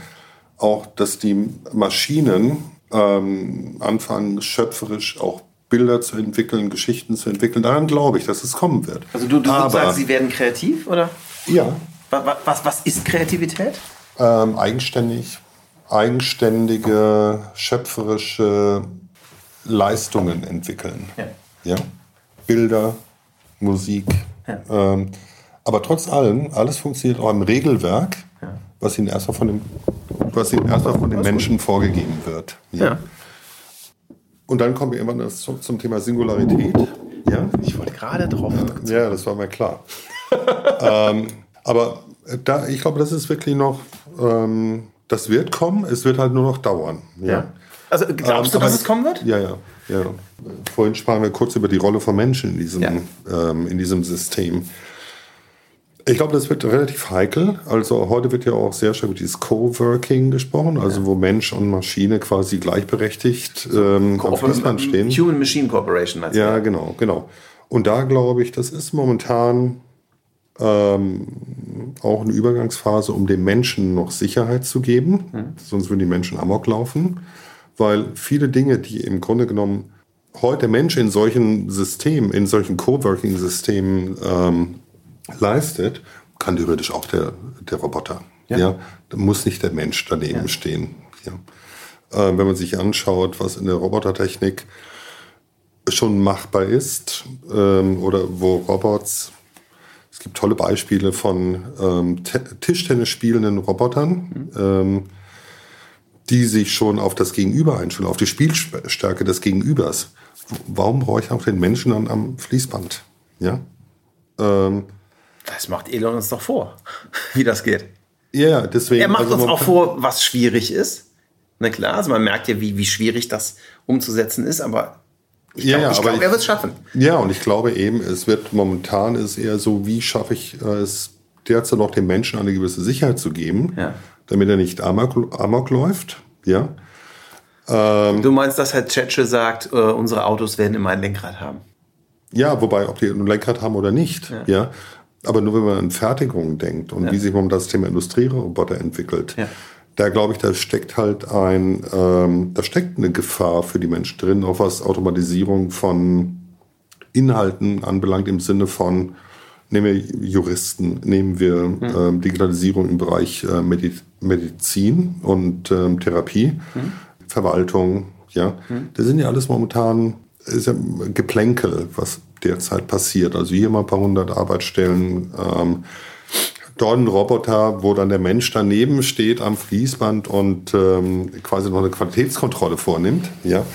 auch, dass die Maschinen ähm, anfangen, schöpferisch auch Bilder zu entwickeln, Geschichten zu entwickeln. Daran glaube ich, dass es kommen wird. Also, du, du Aber, sagst, sie werden kreativ, oder? ja, Was, was, was ist Kreativität? ähm, eigenständig, eigenständige, schöpferische Leistungen entwickeln. Ja. Ja? Bilder, Musik. Ähm, aber trotz allem, alles funktioniert auch im Regelwerk, was ihnen erstmal von dem, was ihnen erstmal von den Menschen vorgegeben wird. Ja. Und dann kommen wir irgendwann zum, zum Thema Singularität. Ja? Ich wollte gerade drauf. Ja, das war mir klar. (laughs) ähm, aber da, ich glaube, das ist wirklich noch, ähm, das wird kommen, es wird halt nur noch dauern. Ja. Ja. Also, glaubst Ähm, du, dass es kommen wird? Ja, ja, ja. Vorhin sprachen wir kurz über die Rolle von Menschen in diesem, Ja. ähm, in diesem System. Ich glaube, das wird relativ heikel. Also heute wird ja auch sehr stark über dieses Coworking gesprochen, also wo Mensch und Maschine quasi gleichberechtigt ähm, am Fließband stehen. Human Machine Corporation du? Ja, genau, genau. Und da glaube ich, das ist momentan ähm, auch eine Übergangsphase, um dem Menschen noch Sicherheit zu geben. Sonst würden die Menschen amok laufen. Weil viele Dinge, die im Grunde genommen heute der Mensch in solchen Systemen, in solchen Coworking-Systemen ähm, leistet, kann theoretisch auch der, der Roboter. Ja. Da muss nicht der Mensch daneben stehen. Ja. Äh, wenn man sich anschaut, was in der Robotertechnik schon machbar ist ähm, oder wo Robots, es gibt tolle Beispiele von ähm, Te- Tischtennis spielenden Robotern, ähm, die sich schon auf das Gegenüber einstellen, auf die Spielstärke des Gegenübers. Warum brauche ich auch den Menschen dann am Fließband? Ja, ähm, Das macht Elon uns doch vor, (laughs) wie das geht. ja deswegen. Er macht also uns auch vor, was schwierig ist. Na klar, also man merkt ja, wie, wie schwierig das umzusetzen ist, aber ich Ja, glaube, ja, glaub, er wird es schaffen. Ja, und ich glaube eben, es wird momentan ist eher so, wie schaffe ich es derzeit noch dem Menschen eine gewisse Sicherheit zu geben, Ja. damit er nicht amok, amok läuft. Ja, Du meinst, dass Herr Tschetsche sagt, äh, unsere Autos werden immer ein Lenkrad haben? ja, wobei, ob die ein Lenkrad haben oder nicht. Ja. Aber nur wenn man an Fertigung denkt und wie sich momentan das Thema Industrieroboter entwickelt, Ja. da glaube ich, da steckt halt ein, ähm, da steckt eine Gefahr für die Menschen drin, auch was Automatisierung von Inhalten anbelangt, im Sinne von, nehmen wir Juristen, nehmen wir ähm, Digitalisierung im Bereich äh, Medi Medizin und ähm, Therapie, Verwaltung, ja. Das sind ja alles momentan ist ja Geplänkel, was derzeit passiert. Also hier mal ein paar hundert Arbeitsstellen, ähm, dort ein Roboter, wo dann der Mensch daneben steht am Fließband und ähm, quasi noch eine Qualitätskontrolle vornimmt. Ja.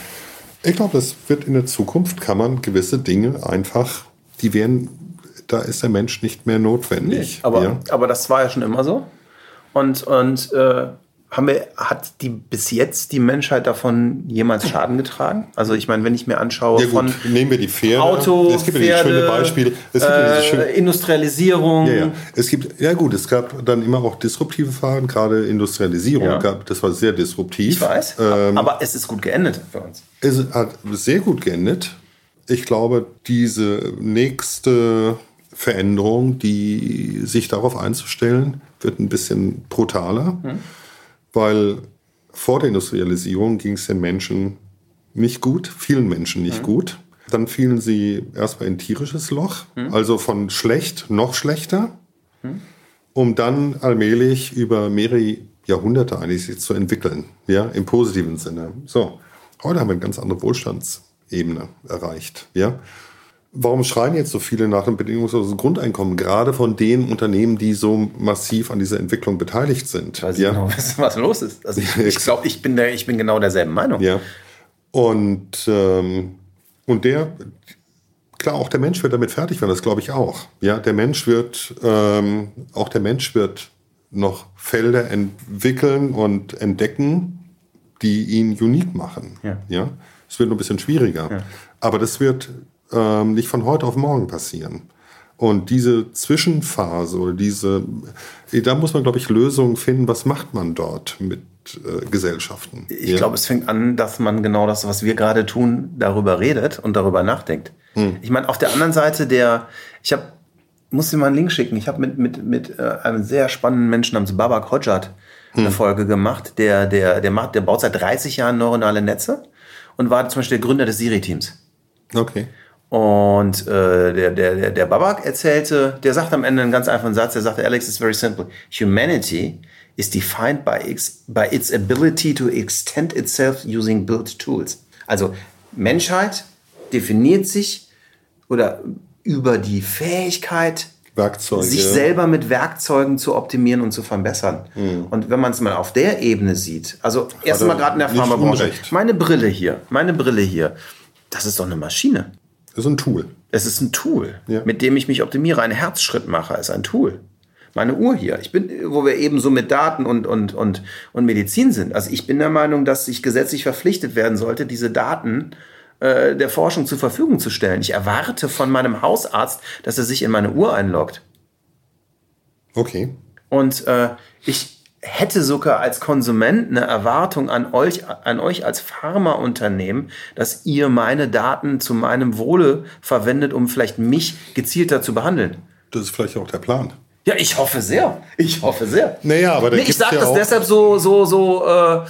Ich glaube, das wird in der Zukunft, kann man gewisse Dinge einfach, die werden, da ist der Mensch nicht mehr notwendig. Aber, ja. aber das war ja schon immer so. Und, und äh, haben wir, hat die bis jetzt die Menschheit davon jemals Schaden getragen? Also ich meine, wenn ich mir anschaue ja gut, von nehmen wir die Pferde. Auto, es gibt ja Pferde, schöne Beispiel. Es gibt ja äh, schöne, Industrialisierung. Ja, ja. Es gibt, ja gut, es gab dann immer auch disruptive Verfahren, gerade Industrialisierung Ja. gab, das war sehr disruptiv. Ich weiß, Ähm, aber es ist gut geendet für uns. es hat sehr gut geendet. Ich glaube, diese nächste Veränderung, die sich darauf einzustellen, wird ein bisschen brutaler, weil vor der Industrialisierung ging es den Menschen nicht gut, vielen Menschen nicht gut. Dann fielen sie erstmal in tierisches Loch, also von schlecht noch schlechter, um dann allmählich über mehrere Jahrhunderte eigentlich sich zu entwickeln, ja, im positiven Sinne. So, heute haben wir eine ganz andere Wohlstandsebene erreicht, ja. Warum schreien jetzt so viele nach einem bedingungslosen Grundeinkommen? Gerade von den Unternehmen, die so massiv an dieser Entwicklung beteiligt sind. Ich weiß ja. genau, (laughs) was, was los ist. Also (laughs) ich glaube, ich bin, der, ich bin genau derselben Meinung. Ja. Und, ähm, und der, klar, auch der Mensch wird damit fertig werden, das glaube ich auch. Ja, der Mensch wird, ähm, auch der Mensch wird noch Felder entwickeln und entdecken, die ihn unique machen. Ja. ja? Es wird nur ein bisschen schwieriger. Ja. Aber das wird ähm, nicht von heute auf morgen passieren. Und diese Zwischenphase oder diese, da muss man, glaube ich, Lösungen finden. Was macht man dort mit äh, Gesellschaften? Ich ja? glaube, es fängt an, dass man genau das, was wir gerade tun, darüber redet und darüber nachdenkt. Hm. Ich meine, auf der anderen Seite der, ich habe, muss dir mal einen Link schicken. Ich habe mit, mit, mit äh, einem sehr spannenden Menschen namens Babak Hodjat eine hm. Folge gemacht. Der, der, der, macht, der baut seit 30 Jahren neuronale Netze und war zum Beispiel der Gründer des Siri-Teams. Okay. Und äh, der, der, der Babak erzählte, der sagt am Ende einen ganz einfachen Satz, der sagte, Alex, it's very simple. Humanity is defined by its, by its ability to extend itself using built tools. Also Menschheit definiert sich oder über die Fähigkeit, Werkzeuge. sich selber mit Werkzeugen zu optimieren und zu verbessern. Mhm. Und wenn man es mal auf der Ebene sieht, also erstmal gerade in der Pharmabranche, meine Brille hier, meine Brille hier, das ist doch eine Maschine. Das ist ein Tool. Es ist ein Tool, ja. mit dem ich mich optimiere. Ein Herzschrittmacher ist ein Tool. Meine Uhr hier. Ich bin, wo wir eben so mit Daten und, und, und, und Medizin sind. Also ich bin der Meinung, dass ich gesetzlich verpflichtet werden sollte, diese Daten äh, der Forschung zur Verfügung zu stellen. Ich erwarte von meinem Hausarzt, dass er sich in meine Uhr einloggt. Okay. Und äh, ich hätte sogar als Konsument eine Erwartung an euch, an euch als Pharmaunternehmen, dass ihr meine Daten zu meinem Wohle verwendet, um vielleicht mich gezielter zu behandeln. Das ist vielleicht auch der Plan. Ja, ich hoffe sehr. Ich hoffe sehr. Naja, aber da nee, ich sage ja das deshalb so, so, so, äh, äh,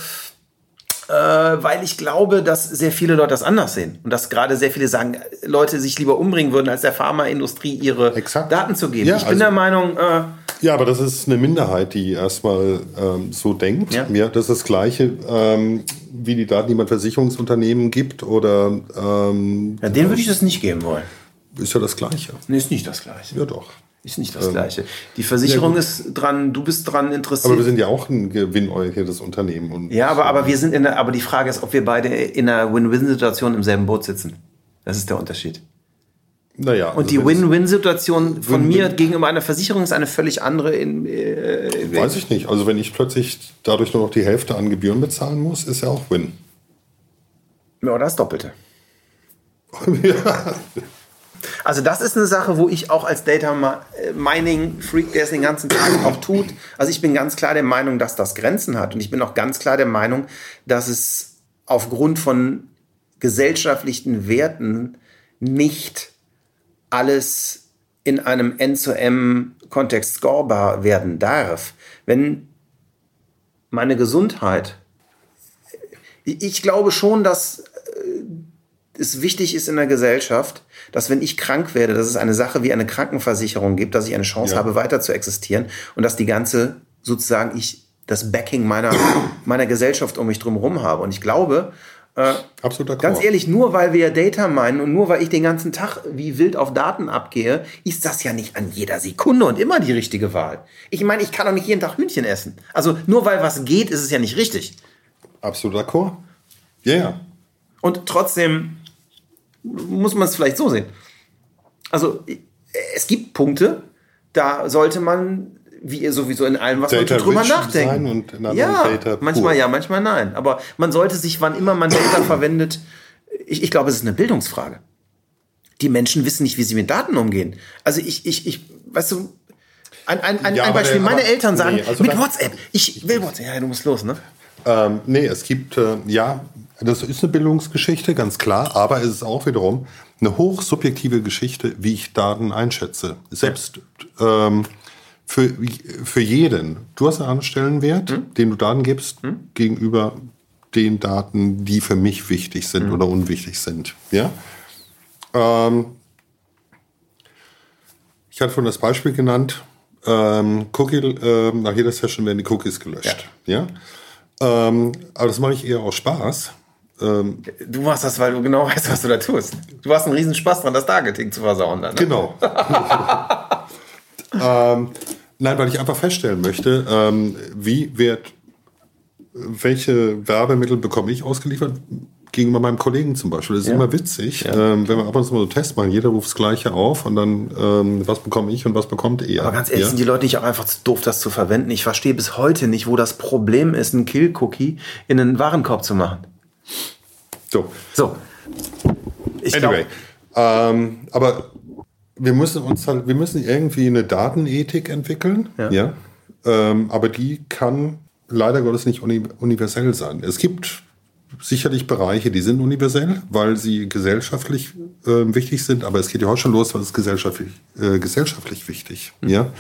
weil ich glaube, dass sehr viele Leute das anders sehen und dass gerade sehr viele sagen, Leute sich lieber umbringen würden, als der Pharmaindustrie ihre Exakt. Daten zu geben. Ja, ich bin also, der Meinung. Äh, ja, aber das ist eine Minderheit, die erstmal ähm, so denkt. Ja. ja. das ist das Gleiche ähm, wie die Daten, die man Versicherungsunternehmen gibt oder. Ähm, ja, denen würde ich das nicht geben wollen. Ist ja das Gleiche. Nee, ist nicht das Gleiche. Ja, doch. Ist nicht das ähm, Gleiche. Die Versicherung ja, ist dran, du bist dran interessiert. Aber wir sind ja auch ein gewinnorientiertes Unternehmen. Und ja, aber, aber wir sind in der, aber die Frage ist, ob wir beide in einer Win-Win-Situation im selben Boot sitzen. Das ist der Unterschied. Naja. Und also die Win-Win-Situation von Win -win. mir gegenüber einer Versicherung ist eine völlig andere. In, äh, Weiß ich nicht. Also wenn ich plötzlich dadurch nur noch die Hälfte an Gebühren bezahlen muss, ist ja auch Win. Ja, das Doppelte. ja. (laughs) (laughs) Also das ist eine Sache, wo ich auch als Data Mining Freak, der es den ganzen Tag auch tut, also ich bin ganz klar der Meinung, dass das Grenzen hat und ich bin auch ganz klar der Meinung, dass es aufgrund von gesellschaftlichen Werten nicht alles in einem N-zu-M-Kontext scorebar werden darf. Wenn meine Gesundheit, ich glaube schon, dass äh, es wichtig ist in der Gesellschaft, dass wenn ich krank werde, dass es eine Sache wie eine Krankenversicherung gibt, dass ich eine Chance ja. habe, weiter zu existieren und dass die ganze sozusagen ich das Backing meiner, meiner Gesellschaft um mich drum herum habe. Und ich glaube, äh, Absolut ganz ehrlich, nur weil wir Data meinen und nur weil ich den ganzen Tag wie wild auf Daten abgehe, ist das ja nicht an jeder Sekunde und immer die richtige Wahl. Ich meine, ich kann doch nicht jeden Tag Hühnchen essen. Also nur weil was geht, ist es ja nicht richtig. Absolut d'accord. Ja, yeah. ja. Und trotzdem muss man es vielleicht so sehen. Also es gibt Punkte, da sollte man, wie ihr sowieso in allem, was Data man tut, drüber nachdenken. ja, manchmal ja, manchmal nein. Aber man sollte sich, wann immer man Data verwendet, ich, ich glaube, es ist eine Bildungsfrage. Die Menschen wissen nicht, wie sie mit Daten umgehen. Also ich, ich, ich, weißt du, ein, ein, ein, ja, ein Beispiel. Meine Eltern sagen, nee, also mit WhatsApp, ich will WhatsApp, ja, du musst los, ne? Ähm, nee, es gibt, äh, ja, das ist eine Bildungsgeschichte, ganz klar, aber es ist auch wiederum eine hochsubjektive Geschichte, wie ich Daten einschätze. Selbst ähm, für, für jeden. Du hast einen Stellenwert, hm? den du Daten gibst, hm? gegenüber den Daten, die für mich wichtig sind hm. oder unwichtig sind. Ja? Ähm, ich hatte vorhin das Beispiel genannt, ähm, Cookie, äh, nach jeder Session werden die Cookies gelöscht. Ja. ja? Ähm, aber das mache ich eher aus Spaß ähm, Du machst das, weil du genau (laughs) weißt, was du da tust. Du hast einen riesen Spaß dran, das Targeting zu versauen dann. Ne? Genau. (laughs) (laughs) ähm, nein, weil ich einfach feststellen möchte, ähm, wie wird, welche Werbemittel bekomme ich ausgeliefert gegenüber meinem Kollegen zum Beispiel. Das ist Ja. immer witzig, ähm, wenn wir ab und zu mal so Tests machen. Jeder ruft das Gleiche auf und dann, ähm, was bekomme ich und was bekommt er. Aber ganz ehrlich, ja? sind die Leute nicht auch einfach zu doof, das zu verwenden? Ich verstehe bis heute nicht, wo das Problem ist, einen Kill-Cookie in einen Warenkorb zu machen. So. So. Ich Anyway, ähm, aber wir müssen uns halt, wir müssen irgendwie eine Datenethik entwickeln, Ja. Ähm, aber die kann leider Gottes nicht uni universell sein. Es gibt sicherlich Bereiche, die sind universell, weil sie gesellschaftlich äh, wichtig sind, aber es geht ja auch schon los, was ist gesellschaftlich, äh, gesellschaftlich wichtig, ja.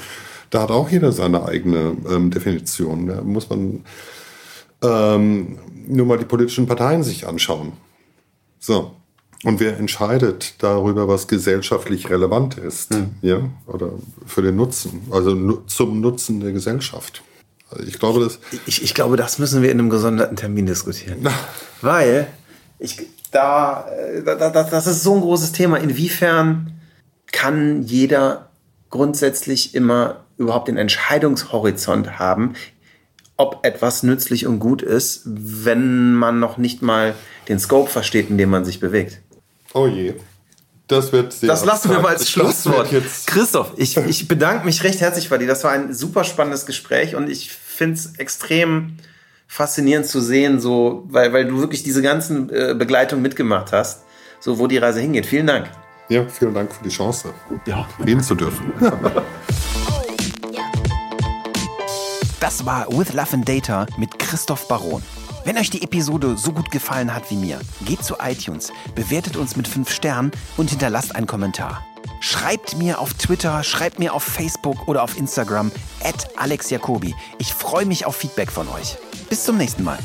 Da hat auch jeder seine eigene ähm, Definition. Da muss man ähm, nur mal die politischen Parteien sich anschauen. So. Und wer entscheidet darüber, was gesellschaftlich relevant ist? Ja? Oder für den Nutzen, also nu zum Nutzen der Gesellschaft. Ich glaube, das. Ich, ich glaube, das müssen wir in einem gesonderten Termin diskutieren. Weil ich da, äh, da, da, das ist so ein großes Thema. Inwiefern kann jeder grundsätzlich immer überhaupt den Entscheidungshorizont haben, ob etwas nützlich und gut ist, wenn man noch nicht mal den Scope versteht, in dem man sich bewegt. Oh je. Das wird sehr. Das lassen wir mal als Schlusswort. Jetzt, Christoph, ich, ich bedanke mich recht herzlich bei dir. Das war ein super spannendes Gespräch und ich finde es extrem faszinierend zu sehen, so, weil, weil du wirklich diese ganzen äh, Begleitungen mitgemacht hast, so wo die Reise hingeht. Vielen Dank. ja, vielen Dank für die Chance, Ja. reden zu dürfen. (laughs) Das war With Love and Data mit Christoph Baron. Wenn euch die Episode so gut gefallen hat wie mir, geht zu iTunes, bewertet uns mit 5 Sternen und hinterlasst einen Kommentar. Schreibt mir auf Twitter, schreibt mir auf Facebook oder auf Instagram at Alex Jacobi. Ich freue mich auf Feedback von euch. Bis zum nächsten Mal.